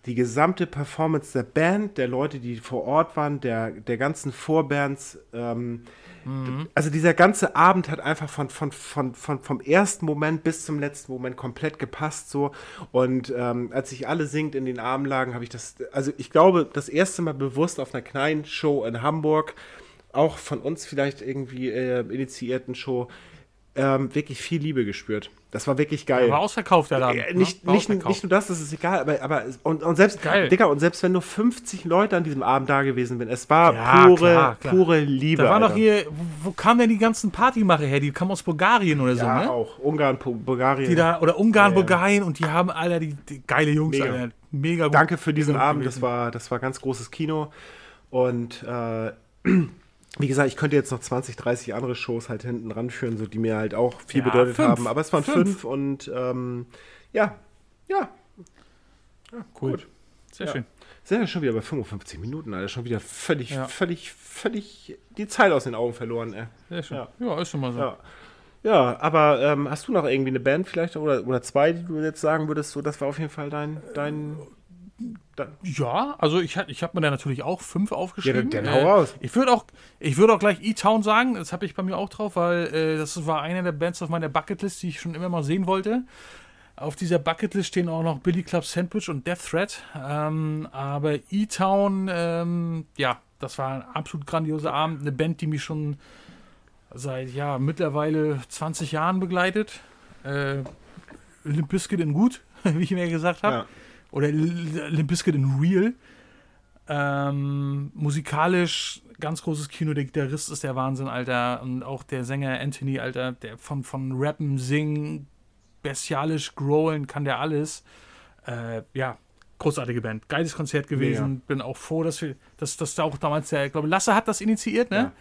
[SPEAKER 2] die gesamte Performance der Band, der Leute, die vor Ort waren, der, der ganzen Vorbands, ähm,
[SPEAKER 1] Mhm.
[SPEAKER 2] also dieser ganze Abend hat einfach von, von, von, von, vom ersten Moment bis zum letzten Moment komplett gepasst so. Und ähm, als sich alle singt in den Armen lagen, habe ich das, also ich glaube, das erste Mal bewusst auf einer kleinen Show in Hamburg, auch von uns vielleicht irgendwie äh, initiierten Show, ähm, wirklich viel Liebe gespürt. Das war wirklich geil.
[SPEAKER 1] war ausverkauft, der Laden.
[SPEAKER 2] Äh,
[SPEAKER 1] ne?
[SPEAKER 2] nicht, nicht, nicht nur das, das ist egal, aber, aber und, und selbst,
[SPEAKER 1] Geil.
[SPEAKER 2] Digga, und selbst wenn nur 50 Leute an diesem Abend da gewesen sind, es war
[SPEAKER 1] Ja,
[SPEAKER 2] pure,
[SPEAKER 1] klar, klar.
[SPEAKER 2] pure Liebe.
[SPEAKER 1] Da war noch hier, wo, wo kamen denn die ganzen Partymacher her? Die kamen aus Bulgarien oder so,
[SPEAKER 2] Ja,
[SPEAKER 1] ne?
[SPEAKER 2] auch. Ungarn, Bu- Bulgarien.
[SPEAKER 1] Die da, oder Ungarn,
[SPEAKER 2] Ja, ja.
[SPEAKER 1] Bulgarien und die haben, Alter, die, die geile Jungs,
[SPEAKER 2] Mega.
[SPEAKER 1] Alter. Mega gut.
[SPEAKER 2] Danke für diesen Abend. Das war, das war ganz großes Kino. Und äh, wie gesagt, ich könnte jetzt noch 20, 30 andere Shows halt hinten ranführen, so die mir halt auch viel
[SPEAKER 1] Ja,
[SPEAKER 2] bedeutet
[SPEAKER 1] fünf.
[SPEAKER 2] haben. Aber es waren
[SPEAKER 1] Fünf.
[SPEAKER 2] fünf, und ähm, ja, ja,
[SPEAKER 1] Cool.
[SPEAKER 2] gut.
[SPEAKER 1] Sehr
[SPEAKER 2] Ja.
[SPEAKER 1] schön.
[SPEAKER 2] Sind ja schon wieder bei 55 Minuten, Alter. Schon wieder völlig,
[SPEAKER 1] Ja.
[SPEAKER 2] völlig, völlig die Zeit aus den Augen verloren, ey.
[SPEAKER 1] Sehr schön.
[SPEAKER 2] Ja.
[SPEAKER 1] Ja, ist schon mal so.
[SPEAKER 2] Ja. Ja, aber ähm, hast du noch irgendwie eine Band vielleicht oder, oder zwei, die du jetzt sagen würdest, so das war auf jeden Fall dein, dein, dein
[SPEAKER 1] Ja, also ich, ich habe mir da natürlich auch fünf aufgeschrieben.
[SPEAKER 2] Ja, dann- dann hau raus.
[SPEAKER 1] Ich würde auch, ich würde auch gleich E-Town sagen, das habe ich bei mir auch drauf, weil äh, das war eine der Bands auf meiner Bucketlist, die ich schon immer mal sehen wollte. Auf dieser Bucketlist stehen auch noch Billy Club Sandwich und Death Threat. Ähm, aber E-Town, ähm, ja, das war ein absolut grandioser Abend. Eine Band, die mich schon seit ja mittlerweile 20 Jahren begleitet. Äh, Limp Bizkit in gut, wie ich mir gesagt habe.
[SPEAKER 2] Ja.
[SPEAKER 1] Oder Limp Bizkit in Real. Ähm, musikalisch ganz großes Kino. Der Gitarrist ist der Wahnsinn, Alter. Und auch der Sänger Anthony, Alter, der von, von Rappen, Singen, bestialisch growlen kann der alles. Äh, ja, großartige Band. Geiles Konzert gewesen. Bin auch froh, dass wir, dass, dass da auch damals der, ich glaube, Lasse hat das initiiert, ne?
[SPEAKER 2] Ja.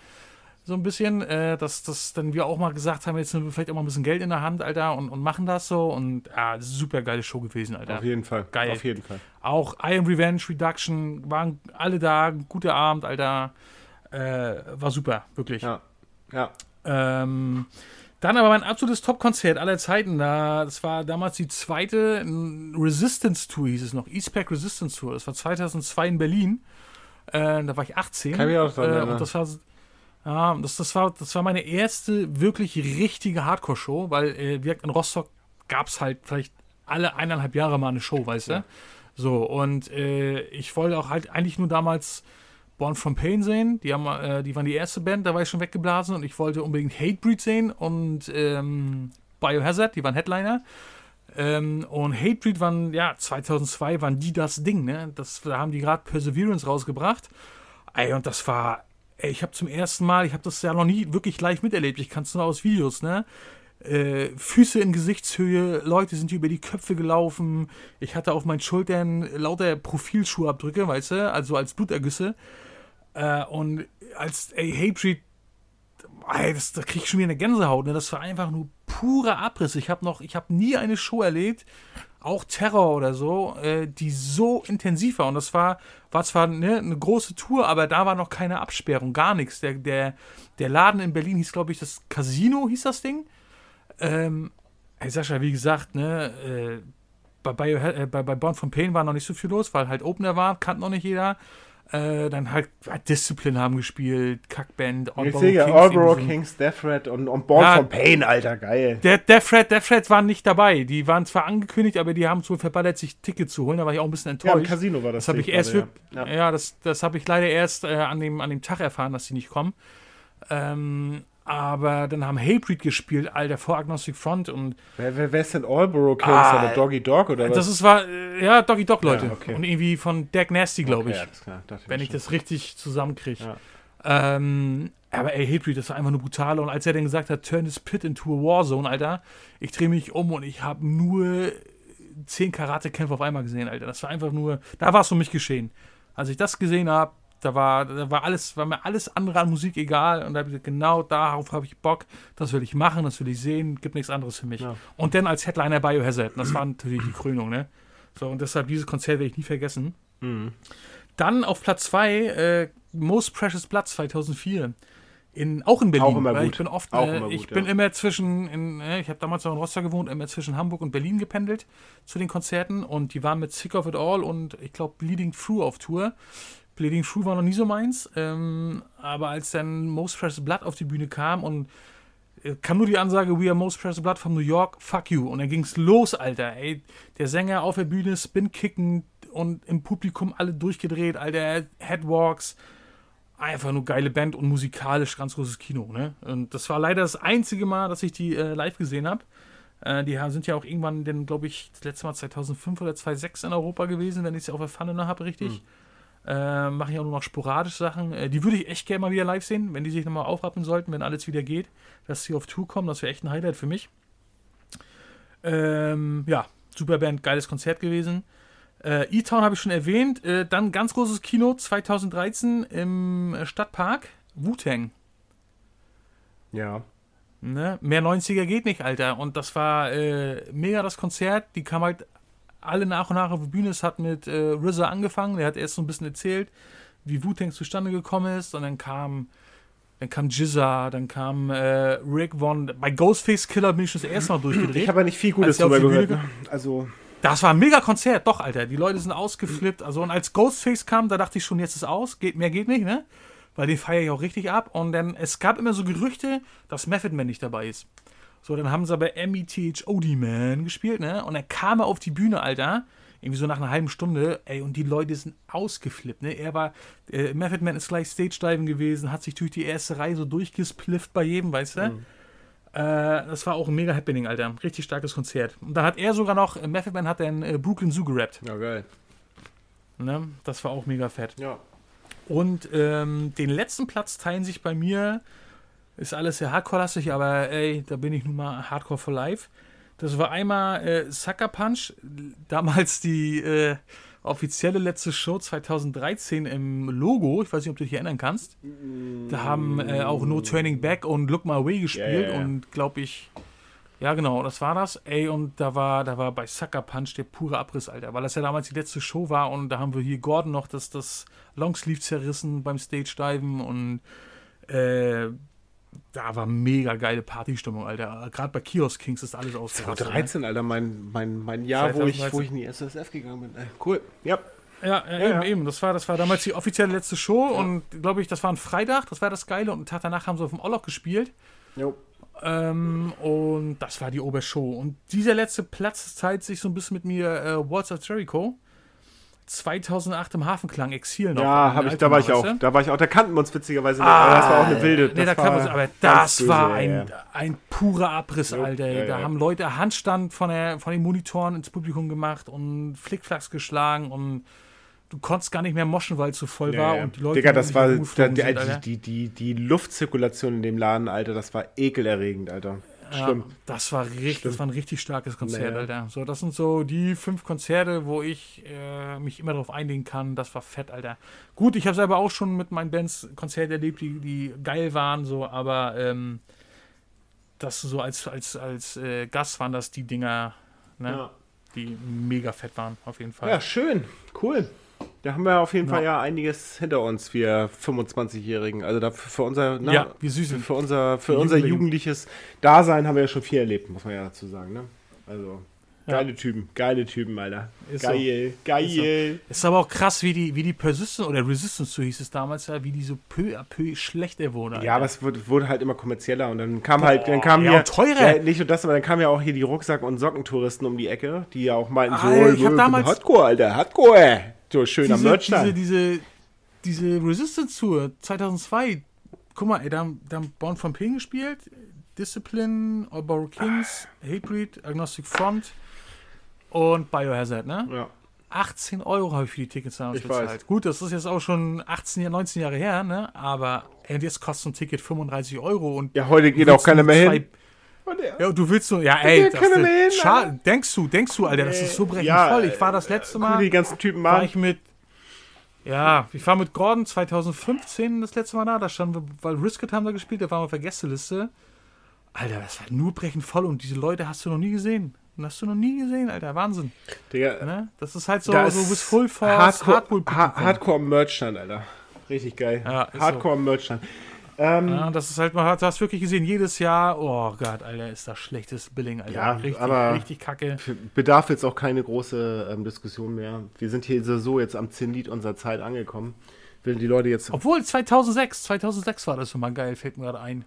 [SPEAKER 1] So ein bisschen, äh, dass, dass dann wir auch mal gesagt haben, jetzt haben wir vielleicht auch mal ein bisschen Geld in der Hand, Alter, und, und machen das so. Und ja, super geile Show gewesen, Alter.
[SPEAKER 2] Auf jeden Fall.
[SPEAKER 1] Geil.
[SPEAKER 2] Auf jeden Fall.
[SPEAKER 1] Auch I Am Revenge Reduction waren alle da. Guter Abend, Alter. Äh, war super, wirklich.
[SPEAKER 2] Ja. Ja.
[SPEAKER 1] Ähm, Dann aber mein absolutes Top-Konzert aller Zeiten. Da, das war damals die zweite Resistance Tour, hieß es noch. Eastpack Resistance Tour. Das war 2002 in Berlin. Äh, da war ich 18.
[SPEAKER 2] Kann ich auch dran
[SPEAKER 1] äh, und das war, ja, das, das, war, das war meine erste wirklich richtige Hardcore-Show, weil äh, wie in Rostock gab es halt vielleicht alle eineinhalb Jahre mal eine Show, weißt du?
[SPEAKER 2] Ja.
[SPEAKER 1] So, und äh, ich wollte auch halt eigentlich nur damals Born from Pain sehen. Die, haben, äh, die waren die erste Band, da war ich schon weggeblasen und ich wollte unbedingt Hatebreed sehen und ähm, Biohazard, die waren Headliner. Ähm, und Hatebreed waren, ja, 2002 waren die das Ding, ne? Das, da haben die gerade Perseverance rausgebracht. Ey, und das war, ey, ich habe zum ersten Mal, ich habe das ja noch nie wirklich live miterlebt, ich kann es nur aus Videos, ne? Äh, Füße in Gesichtshöhe, Leute sind über die Köpfe gelaufen. Ich hatte auf meinen Schultern lauter Profilschuhabdrücke, weißt du, also als Blutergüsse. Äh, und als ey, Hatebreed, ey, das, da krieg ich schon wieder eine Gänsehaut. Ne? Das war einfach nur purer Abriss. Ich habe noch, ich habe nie eine Show erlebt, auch Terror oder so, äh, die so intensiv war. Und das war, war zwar ne, eine große Tour, aber da war noch keine Absperrung, gar nichts. Der, der, der Laden in Berlin hieß, glaube ich, das Casino, hieß das Ding. Ähm, ey, Sascha, wie gesagt, ne, äh, bei, äh, bei, bei Born from Pain war noch nicht so viel los, weil halt Opener war, kannte noch nicht jeder. Äh, dann halt Discipline haben gespielt, Kackband, Allboro Kings, so
[SPEAKER 2] Kings, Death Threat und, und Born
[SPEAKER 1] Ja.
[SPEAKER 2] from Pain, Alter, geil.
[SPEAKER 1] Der Death Threat, Death Threat waren nicht dabei. Die waren zwar angekündigt, aber die haben wohl verballert, sich Tickets zu holen. Da war ich auch ein bisschen
[SPEAKER 2] Ja, im
[SPEAKER 1] enttäuscht.
[SPEAKER 2] Casino war das.
[SPEAKER 1] das habe ich erst
[SPEAKER 2] gerade, ja.
[SPEAKER 1] ja. das, das habe ich leider erst äh, an, dem, an dem Tag erfahren, dass die nicht kommen. Ähm, aber dann haben Hatebreed gespielt, Alter, vor Agnostic Front und
[SPEAKER 2] Wer, wer, wer ist denn Allboro Kings?
[SPEAKER 1] Ah,
[SPEAKER 2] oder Doggy Dog oder was?
[SPEAKER 1] das ist war, äh, ja, Doggy Dog, Leute.
[SPEAKER 2] Ja, okay.
[SPEAKER 1] Und irgendwie von Deck Nasty, glaube
[SPEAKER 2] Okay,
[SPEAKER 1] ich.
[SPEAKER 2] klar,
[SPEAKER 1] wenn ich
[SPEAKER 2] schon.
[SPEAKER 1] das richtig zusammenkriege.
[SPEAKER 2] Ja.
[SPEAKER 1] Ähm, aber ey, Hatebreed, das war einfach nur brutal. Und als er dann gesagt hat, turn this pit into a Warzone, Alter, ich drehe mich um und ich habe nur zehn Karate-Kämpfe auf einmal gesehen, Alter. Das war einfach nur, da war es um mich geschehen. Als ich das gesehen habe, da war, da war alles, war mir alles andere an Musik egal. Und da habe ich gesagt, genau darauf habe ich Bock. Das will ich machen, das will ich sehen. Gibt nichts anderes für mich.
[SPEAKER 2] Ja.
[SPEAKER 1] Und dann als Headliner Biohazard. Das war natürlich die Krönung, ne? So, und deshalb dieses Konzert werde ich nie vergessen.
[SPEAKER 2] Mhm.
[SPEAKER 1] Dann auf Platz 2 äh, Most Precious Blood 2004. In, auch in Berlin.
[SPEAKER 2] Auch immer gut.
[SPEAKER 1] Ich bin oft, äh,
[SPEAKER 2] immer
[SPEAKER 1] ich
[SPEAKER 2] gut,
[SPEAKER 1] bin
[SPEAKER 2] ja.
[SPEAKER 1] immer zwischen, in, äh, ich habe damals noch in Rostock gewohnt, immer zwischen Hamburg und Berlin gependelt zu den Konzerten und die waren mit Sick of It All und ich glaube Bleeding Through auf Tour. Bleeding Through war noch nie so meins, ähm, aber als dann Most Precious Blood auf die Bühne kam und äh, kam nur die Ansage, we are Most Precious Blood from New York, fuck you. Und dann ging's los, Alter. Ey, der Sänger auf der Bühne, Spin kicken und im Publikum alle durchgedreht, Alter, Headwalks. Einfach nur geile Band und musikalisch ganz großes Kino, ne? Und das war leider das einzige Mal, dass ich die äh, live gesehen habe. Äh, die sind ja auch irgendwann, glaube ich, das letzte Mal 2005 oder 2006 in Europa gewesen, wenn ich es auf der Pfanne noch habe, richtig. Äh, Mache ich auch nur noch sporadisch Sachen. Äh, die würde ich echt gerne mal wieder live sehen, wenn die sich nochmal aufrappen sollten, wenn alles wieder geht, dass sie auf Tour kommen. Das wäre echt ein Highlight für mich. Ähm, ja, super Band, geiles Konzert gewesen. Äh, E-Town habe ich schon erwähnt. Äh, dann ganz großes Kino 2013 im äh, Stadtpark. Wu-Tang.
[SPEAKER 2] Ja.
[SPEAKER 1] Ne? Mehr 90er geht nicht, Alter. Und das war äh, mega das Konzert. Die kam halt alle nach und nach auf die Bühne. Es hat mit äh, RZA angefangen. Der hat erst so ein bisschen erzählt, wie Wu-Tang zustande gekommen ist. Und dann kam, dann kam Jizza, dann kam äh, Rick Von. Bei Ghostface Killer bin ich schon das erste Mal durchgedreht.
[SPEAKER 2] Ich habe ja nicht viel Gutes
[SPEAKER 1] Bühne
[SPEAKER 2] gehört. Ne? Also,
[SPEAKER 1] Das war ein mega Konzert, doch, Alter. Die Leute sind ausgeflippt. Also, und als Ghostface kam, da dachte ich schon, jetzt ist aus. Geht, mehr geht nicht, ne? Weil den feiere ich auch richtig ab. Und dann, es gab immer so Gerüchte, dass Method Man nicht dabei ist. So, dann haben sie aber M.E.T.H.O.D. Man gespielt, ne? Und dann kam er auf die Bühne, Alter. Irgendwie so nach einer halben Stunde, ey, und die Leute sind ausgeflippt, ne? Er war, äh, Method Man ist gleich Stage-Diven gewesen, hat sich durch die erste Reihe so durchgesplifft bei jedem, weißt du? Äh, das war auch ein mega Happening, Alter. Richtig starkes Konzert. Und da hat er sogar noch, äh, Method Man hat dann äh, Brooklyn Zoo gerappt.
[SPEAKER 2] ja, geil.
[SPEAKER 1] Ne? Das war auch mega fett.
[SPEAKER 2] Ja.
[SPEAKER 1] Und ähm, den letzten Platz teilen sich bei mir, ist alles sehr hardcore-lastig, aber ey, da bin ich nun mal Hardcore for Life. Das war einmal äh, Sucker Punch, damals die äh, offizielle letzte Show 2013 im Logo. Ich weiß nicht, ob du dich erinnern kannst. Da haben äh, auch No Turning Back und Look My Way gespielt
[SPEAKER 2] ja.
[SPEAKER 1] und glaube ich, ja genau, das war das. Ey, und da war, da war bei Sucker Punch der pure Abriss, Alter, weil das ja damals die letzte Show war und da haben wir hier Gordon noch das, das Longsleeve zerrissen beim Stage Diven und äh, da war mega geile Partystimmung, Alter. Gerade bei Kiosk Kings ist alles ausgerastet.
[SPEAKER 2] 2013, Alter, mein, mein, mein Jahr, wo ich, wo ich in die SSF gegangen bin. Ey, cool. Ja.
[SPEAKER 1] Ja, ja, eben, eben. Das war, das war damals die offizielle letzte Show und glaube ich, das war ein Freitag, das war das Geile und einen Tag danach haben sie auf dem Orlock gespielt.
[SPEAKER 2] Jo.
[SPEAKER 1] Ähm, und das war die Obershow. Und dieser letzte Platz zeigt sich so ein bisschen mit mir äh, Walls of Jericho. 2008 im Hafenklang Exil noch.
[SPEAKER 2] Ja, hab ich, da war ich auch. Da war ich auch. Da kannten wir uns witzigerweise.
[SPEAKER 1] Ah,
[SPEAKER 2] das war auch eine wilde.
[SPEAKER 1] Nee, da
[SPEAKER 2] das war
[SPEAKER 1] aber das war ein,
[SPEAKER 2] ja.
[SPEAKER 1] ein purer Abriss,
[SPEAKER 2] Jo,
[SPEAKER 1] Alter.
[SPEAKER 2] ja,
[SPEAKER 1] da
[SPEAKER 2] ja.
[SPEAKER 1] haben Leute Handstand von, der, von den Monitoren ins Publikum gemacht und Flickflacks geschlagen und du konntest gar nicht mehr moschen, weil es so voll war und die. Leute
[SPEAKER 2] Digga, das war da, die,
[SPEAKER 1] sind,
[SPEAKER 2] die, die, die, die Luftzirkulation in dem Laden, Alter, das war ekelerregend, Alter.
[SPEAKER 1] Ja, das war richtig,
[SPEAKER 2] Schlimm.
[SPEAKER 1] das war ein richtig starkes Konzert,
[SPEAKER 2] Naja.
[SPEAKER 1] Alter. So, das sind so die fünf Konzerte, wo ich äh, mich immer darauf einigen kann. Das war fett, Alter. Gut, ich habe selber auch schon mit meinen Bands Konzerte erlebt, die, die geil waren, so, aber ähm, das so als, als, als äh, Gast waren das die Dinger, ne,
[SPEAKER 2] Ja.
[SPEAKER 1] die mega fett waren, auf jeden Fall.
[SPEAKER 2] ja, schön. Cool. Da haben wir auf jeden
[SPEAKER 1] Ja.
[SPEAKER 2] Fall ja einiges hinter uns, wir 25-Jährigen. Also da für unser, na,
[SPEAKER 1] Ja, wir süßen.
[SPEAKER 2] für unser, für unser jugendliches Dasein haben wir ja schon viel erlebt, muss man ja dazu sagen, ne? Also,
[SPEAKER 1] Ja.
[SPEAKER 2] geile Typen, geile Typen, Alter.
[SPEAKER 1] Ist so.
[SPEAKER 2] geil, geil.
[SPEAKER 1] Ist aber auch krass, wie die, wie die Persistence oder Resistance, so hieß es damals ja, wie die so peu à peu schlechter wurde.
[SPEAKER 2] Ja, aber es wurde, wurde halt immer kommerzieller und dann kam halt, dann kam
[SPEAKER 1] ja, und teurer.
[SPEAKER 2] Ja, nicht nur das, aber dann kamen ja auch hier die Rucksack- und Sockentouristen um die Ecke, die ja auch meinten, so,
[SPEAKER 1] Alter, ich hab
[SPEAKER 2] äh,
[SPEAKER 1] damals-
[SPEAKER 2] Hardcore, Alter, Hardcore. So schöner
[SPEAKER 1] diese,
[SPEAKER 2] Merch
[SPEAKER 1] diese, diese, diese Resistance Tour 2002, guck mal, ey, da, haben- da haben Born from Pain gespielt, Discipline, All Borrow Kings, Hatebreed, Agnostic Front und Biohazard, ne?
[SPEAKER 2] Ja.
[SPEAKER 1] 18 Euro habe ich für die Tickets damals
[SPEAKER 2] Ich
[SPEAKER 1] bezahlt.
[SPEAKER 2] weiß.
[SPEAKER 1] Gut, das ist jetzt auch schon 18, Jahre- 19 Jahre her, ne? Aber ey, jetzt kostet ein Ticket 35 Euro und
[SPEAKER 2] ja, heute geht auch keiner mehr hin. Der-
[SPEAKER 1] Ja, du willst so, ja, ey, das,
[SPEAKER 2] Alter.
[SPEAKER 1] denkst du, denkst du, Alter, das ist so brechend
[SPEAKER 2] Ja,
[SPEAKER 1] voll. Ich war das letzte Mal,
[SPEAKER 2] die ganzen Typen
[SPEAKER 1] war ich mit, ja, ich war mit Gordon 2015 das letzte Mal da, da standen wir, weil Risket haben da gespielt, da waren wir auf der Gästeliste. Alter, das war nur brechend voll und diese Leute hast du noch nie gesehen. Und hast du noch nie gesehen, Alter, Wahnsinn.
[SPEAKER 2] Digga,
[SPEAKER 1] Ne? Das ist halt so,
[SPEAKER 2] da
[SPEAKER 1] so bis Full Force,
[SPEAKER 2] Hardcore,
[SPEAKER 1] Hardcore
[SPEAKER 2] ha Hardcore Merchstand, Alter. Richtig geil.
[SPEAKER 1] Ja, ist so.
[SPEAKER 2] Hardcore Merchstand. Ähm,
[SPEAKER 1] Ja, das ist halt, man hat das wirklich gesehen, jedes Jahr, oh Gott, Alter, ist das schlechtes Billing, Alter.
[SPEAKER 2] Ja,
[SPEAKER 1] richtig,
[SPEAKER 2] aber-
[SPEAKER 1] richtig kacke.
[SPEAKER 2] bedarf jetzt auch keine große ähm, Diskussion mehr. Wir sind hier so jetzt am Zenit unserer Zeit angekommen. Will die Leute jetzt.
[SPEAKER 1] Obwohl, 2006, 2006 war das schon mal geil, fällt mir gerade ein.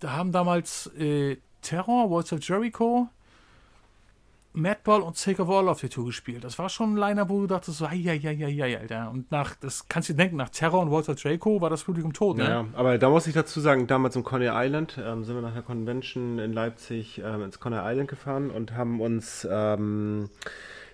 [SPEAKER 1] Da haben damals äh, Terror, Walls of Jericho, Madball und Take of All auf der Tour gespielt. Das war schon ein Liner, wo du dachtest, so, ja, ja, ja, ja, Alter. Und nach, das kannst du dir denken, nach Terror und of Jericho war das Publikum tot, ne?
[SPEAKER 2] Ja, aber da muss ich dazu sagen, damals im Coney Island ähm, sind wir nach der Convention in Leipzig ähm, ins Coney Island gefahren und haben uns ähm,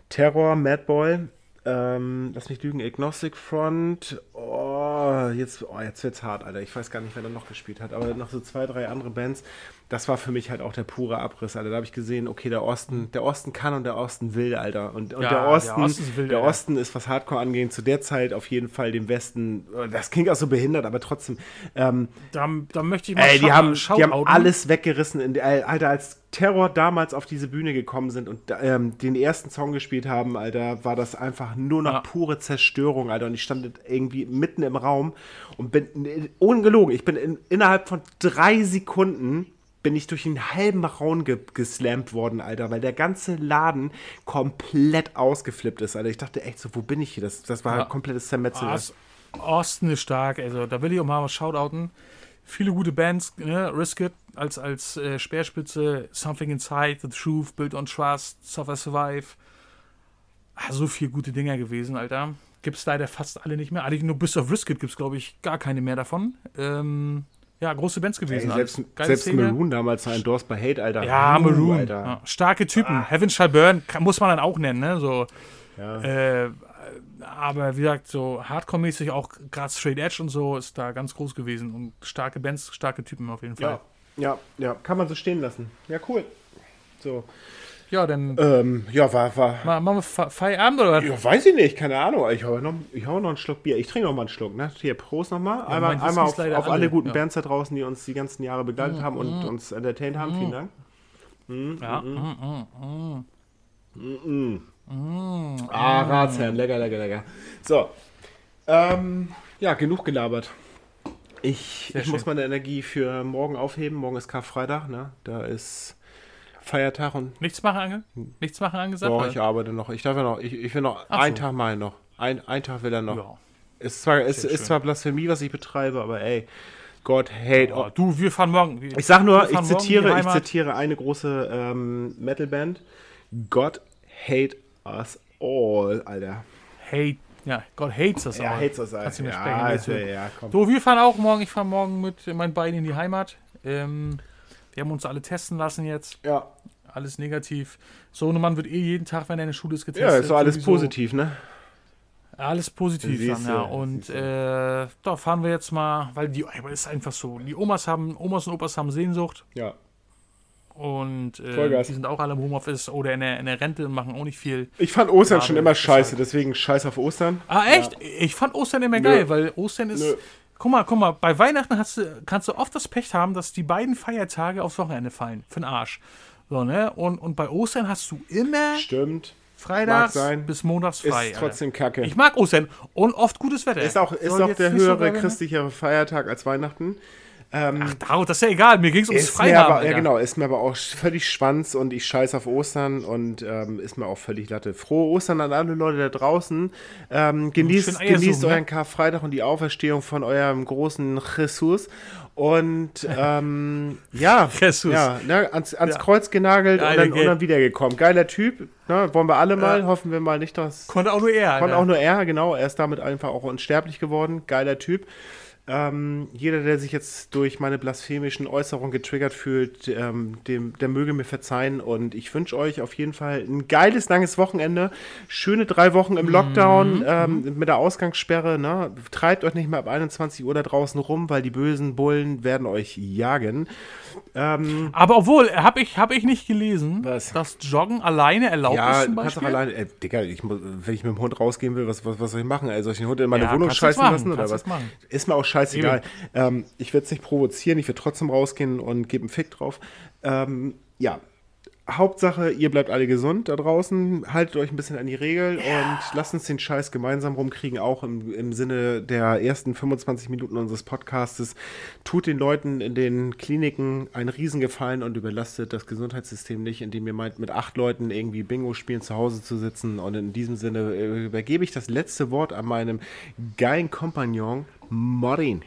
[SPEAKER 2] Terror, Madball, ähm, lass mich lügen, Agnostic Front, oh, jetzt, oh, jetzt wird's hart, Alter. Ich weiß gar nicht, wer da noch gespielt hat, aber noch so zwei, drei andere Bands. Das war für mich halt auch der pure Abriss, Alter. Da habe ich gesehen, okay, der Osten, der Osten kann und der Osten will, Alter. Und, und
[SPEAKER 1] Ja,
[SPEAKER 2] der
[SPEAKER 1] der
[SPEAKER 2] Osten,
[SPEAKER 1] Osten ist wild,
[SPEAKER 2] der. Osten ist, was Hardcore angeht, zu der Zeit auf jeden Fall dem Westen, das klingt auch so behindert, aber trotzdem, ähm,
[SPEAKER 1] Da, da möchte ich mal
[SPEAKER 2] Ey, die haben, die haben alles weggerissen. In Alter, als Terror damals auf diese Bühne gekommen sind und ähm, den ersten Song gespielt haben, Alter, war das einfach nur noch
[SPEAKER 1] Ja.
[SPEAKER 2] pure Zerstörung, Alter. Und ich stand irgendwie mitten im Raum und bin, ungelogen, ich bin in, innerhalb von drei Sekunden bin ich durch einen halben Raum ge geslampt worden, Alter, weil der ganze Laden komplett ausgeflippt ist, Alter. Ich dachte echt so, wo bin ich hier? Das, das war
[SPEAKER 1] Ja.
[SPEAKER 2] komplettes Zermetzeln.
[SPEAKER 1] Ost, Osten ist stark, also da will ich auch mal was shoutouten. Viele gute Bands, ne? Risk It als, als äh, Speerspitze, Something Inside, The Truth, Build on Trust, Suffer Survive. Ah, so viele gute Dinger gewesen, Alter. Gibt's leider fast alle nicht mehr. Eigentlich nur bis auf Risk It gibt's, glaube ich, gar keine mehr davon. Ähm, ja, große Bands
[SPEAKER 2] Ey,
[SPEAKER 1] gewesen.
[SPEAKER 2] selbst
[SPEAKER 1] alles. Geile
[SPEAKER 2] selbst
[SPEAKER 1] Szene.
[SPEAKER 2] Maroon damals war endorsed bei Hate, Alter.
[SPEAKER 1] Ja,
[SPEAKER 2] Uh,
[SPEAKER 1] Maroon.
[SPEAKER 2] Alter.
[SPEAKER 1] Ja, starke Typen. Heaven Shall Burn kann, muss man dann auch nennen, ne? So,
[SPEAKER 2] Ja.
[SPEAKER 1] äh, aber wie gesagt, so Hardcore-mäßig auch gerade Straight Edge und so ist da ganz groß gewesen. Und starke Bands, starke Typen auf jeden Fall.
[SPEAKER 2] Ja, ja, ja, kann man so stehen lassen. Ja, cool. So.
[SPEAKER 1] Ja, dann
[SPEAKER 2] Ähm, ja, war, war.
[SPEAKER 1] ma- machen wir Fe- Feierabend oder was?
[SPEAKER 2] Ja, weiß ich nicht, keine Ahnung. Ich hau noch, ich hau noch einen Schluck Bier. Ich trinke noch mal einen Schluck, ne? Hier, Prost nochmal. einmal
[SPEAKER 1] Whisky
[SPEAKER 2] einmal
[SPEAKER 1] ist
[SPEAKER 2] auf, auf alle
[SPEAKER 1] alle,
[SPEAKER 2] guten
[SPEAKER 1] ja.
[SPEAKER 2] Bands da draußen, die uns die ganzen Jahre begleitet haben und uns entertained haben. Vielen Dank.
[SPEAKER 1] Ja, mm,
[SPEAKER 2] Ah, Ratsherrn, lecker, lecker, lecker. So. Ähm, ja, genug gelabert. Ich, ich muss meine Energie für morgen aufheben. Morgen ist Karfreitag, ne? Da ist Feiertag und.
[SPEAKER 1] Nichts machen, Angel? Nichts machen angesagt?
[SPEAKER 2] Doch, ich arbeite noch. Ich darf ja noch, ich, ich will noch, Ach einen so. Tag mal noch. Ein, ein Tag will er noch. Ja. Ist zwar, ist, ist zwar Blasphemie, was ich betreibe, aber ey, God hate.
[SPEAKER 1] Oh, du, wir fahren morgen. Wir,
[SPEAKER 2] ich sag nur, ich zitiere, ich zitiere eine große ähm, Metalband. God hate us all, Alter.
[SPEAKER 1] Hate ja, God hates us
[SPEAKER 2] ja, all. hates us all. Kannst du mir ja, sprechen.
[SPEAKER 1] Also, ja, komm. So, wir fahren auch morgen. Ich fahre morgen mit meinen beiden in die Heimat. Ähm, wir haben uns alle testen lassen jetzt.
[SPEAKER 2] Ja.
[SPEAKER 1] Alles negativ. So ein Mann wird eh jeden Tag, wenn er in der Schule ist, getestet.
[SPEAKER 2] Ja, ist so alles positiv, ne?
[SPEAKER 1] Alles positiv dann, ja. Und äh, da fahren wir jetzt mal, weil die, es ist einfach so. Die Omas haben, Omas und Opas haben Sehnsucht.
[SPEAKER 2] Ja.
[SPEAKER 1] Und äh, die sind auch alle im Homeoffice oder in der, in der Rente und machen auch nicht viel.
[SPEAKER 2] Ich fand Ostern Gerade schon immer scheiße, deswegen scheiß auf Ostern.
[SPEAKER 1] Ah, echt? Ja. Ich fand Ostern immer Nö. geil, weil Ostern ist. Nö. Guck mal, guck mal, bei Weihnachten hast du, kannst du oft das Pech haben, dass die beiden Feiertage aufs Wochenende fallen. Für den Arsch. So, ne? Und, und bei Ostern hast du immer.
[SPEAKER 2] Stimmt.
[SPEAKER 1] Freitags bis montags frei.
[SPEAKER 2] Ist trotzdem Alter. kacke.
[SPEAKER 1] Ich mag Ostern und oft gutes Wetter.
[SPEAKER 2] Ist auch, ist auch der höhere christliche Feiertag als Weihnachten.
[SPEAKER 1] Ähm, Ach, das ist ja egal, mir ging es ums
[SPEAKER 2] Freihaben. ja, genau, ist mir aber auch völlig Schwanz und ich scheiße auf Ostern und ähm, ist mir auch völlig Latte. Frohe Ostern an alle Leute da draußen. Ähm, genießt genießt ne? euren Karfreitag und die Auferstehung von eurem großen Jesus. Und ähm, ja,
[SPEAKER 1] Jesus.
[SPEAKER 2] ja ne, ans, ans ja. Kreuz genagelt und dann, und dann, wiedergekommen. Geiler Typ, ne, wollen wir alle mal, ja. hoffen wir mal nicht, dass.
[SPEAKER 1] Konnte auch nur er.
[SPEAKER 2] Konnte auch nur er, genau. Er ist damit einfach auch unsterblich geworden. Geiler Typ. Ähm, jeder, der sich jetzt durch meine blasphemischen Äußerungen getriggert fühlt, ähm, dem, der möge mir verzeihen. Und ich wünsche euch auf jeden Fall ein geiles, langes Wochenende. Schöne drei Wochen im Lockdown mhm. ähm, mit der Ausgangssperre. Ne? Treibt euch nicht mehr ab 21 Uhr da draußen rum, weil die bösen Bullen werden euch jagen.
[SPEAKER 1] Ähm, Aber obwohl, habe ich, hab ich nicht gelesen, was? dass Joggen alleine erlaubt
[SPEAKER 2] ja,
[SPEAKER 1] ist zum Beispiel?
[SPEAKER 2] Ja, alleine. Ey, Digga, ich, wenn ich mit dem Hund rausgehen will, was, was, was soll ich machen? Ey, soll ich den Hund in meine ja, Wohnung scheißen lassen oder was? Ist mir auch scheißegal. Ähm, ich werde es nicht provozieren, ich werde trotzdem rausgehen und gebe einen Fick drauf. Ähm, ja, Hauptsache, ihr bleibt alle gesund da draußen, haltet euch ein bisschen an die Regel ja. und lasst uns den Scheiß gemeinsam rumkriegen, auch im, im Sinne der ersten 25 Minuten unseres Podcastes. Tut den Leuten in den Kliniken einen Riesengefallen und überlastet das Gesundheitssystem nicht, indem ihr meint, mit acht Leuten irgendwie Bingo spielen zu Hause zu sitzen. Und in diesem Sinne äh, übergebe ich das letzte Wort an meinem geilen Kompagnon Morin.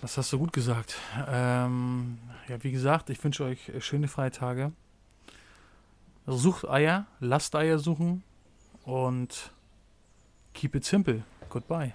[SPEAKER 1] Das hast du gut gesagt. Ähm, ja, wie gesagt, ich wünsche euch äh, schöne Freitage. Sucht Eier, lasst Eier suchen und keep it simple. Goodbye.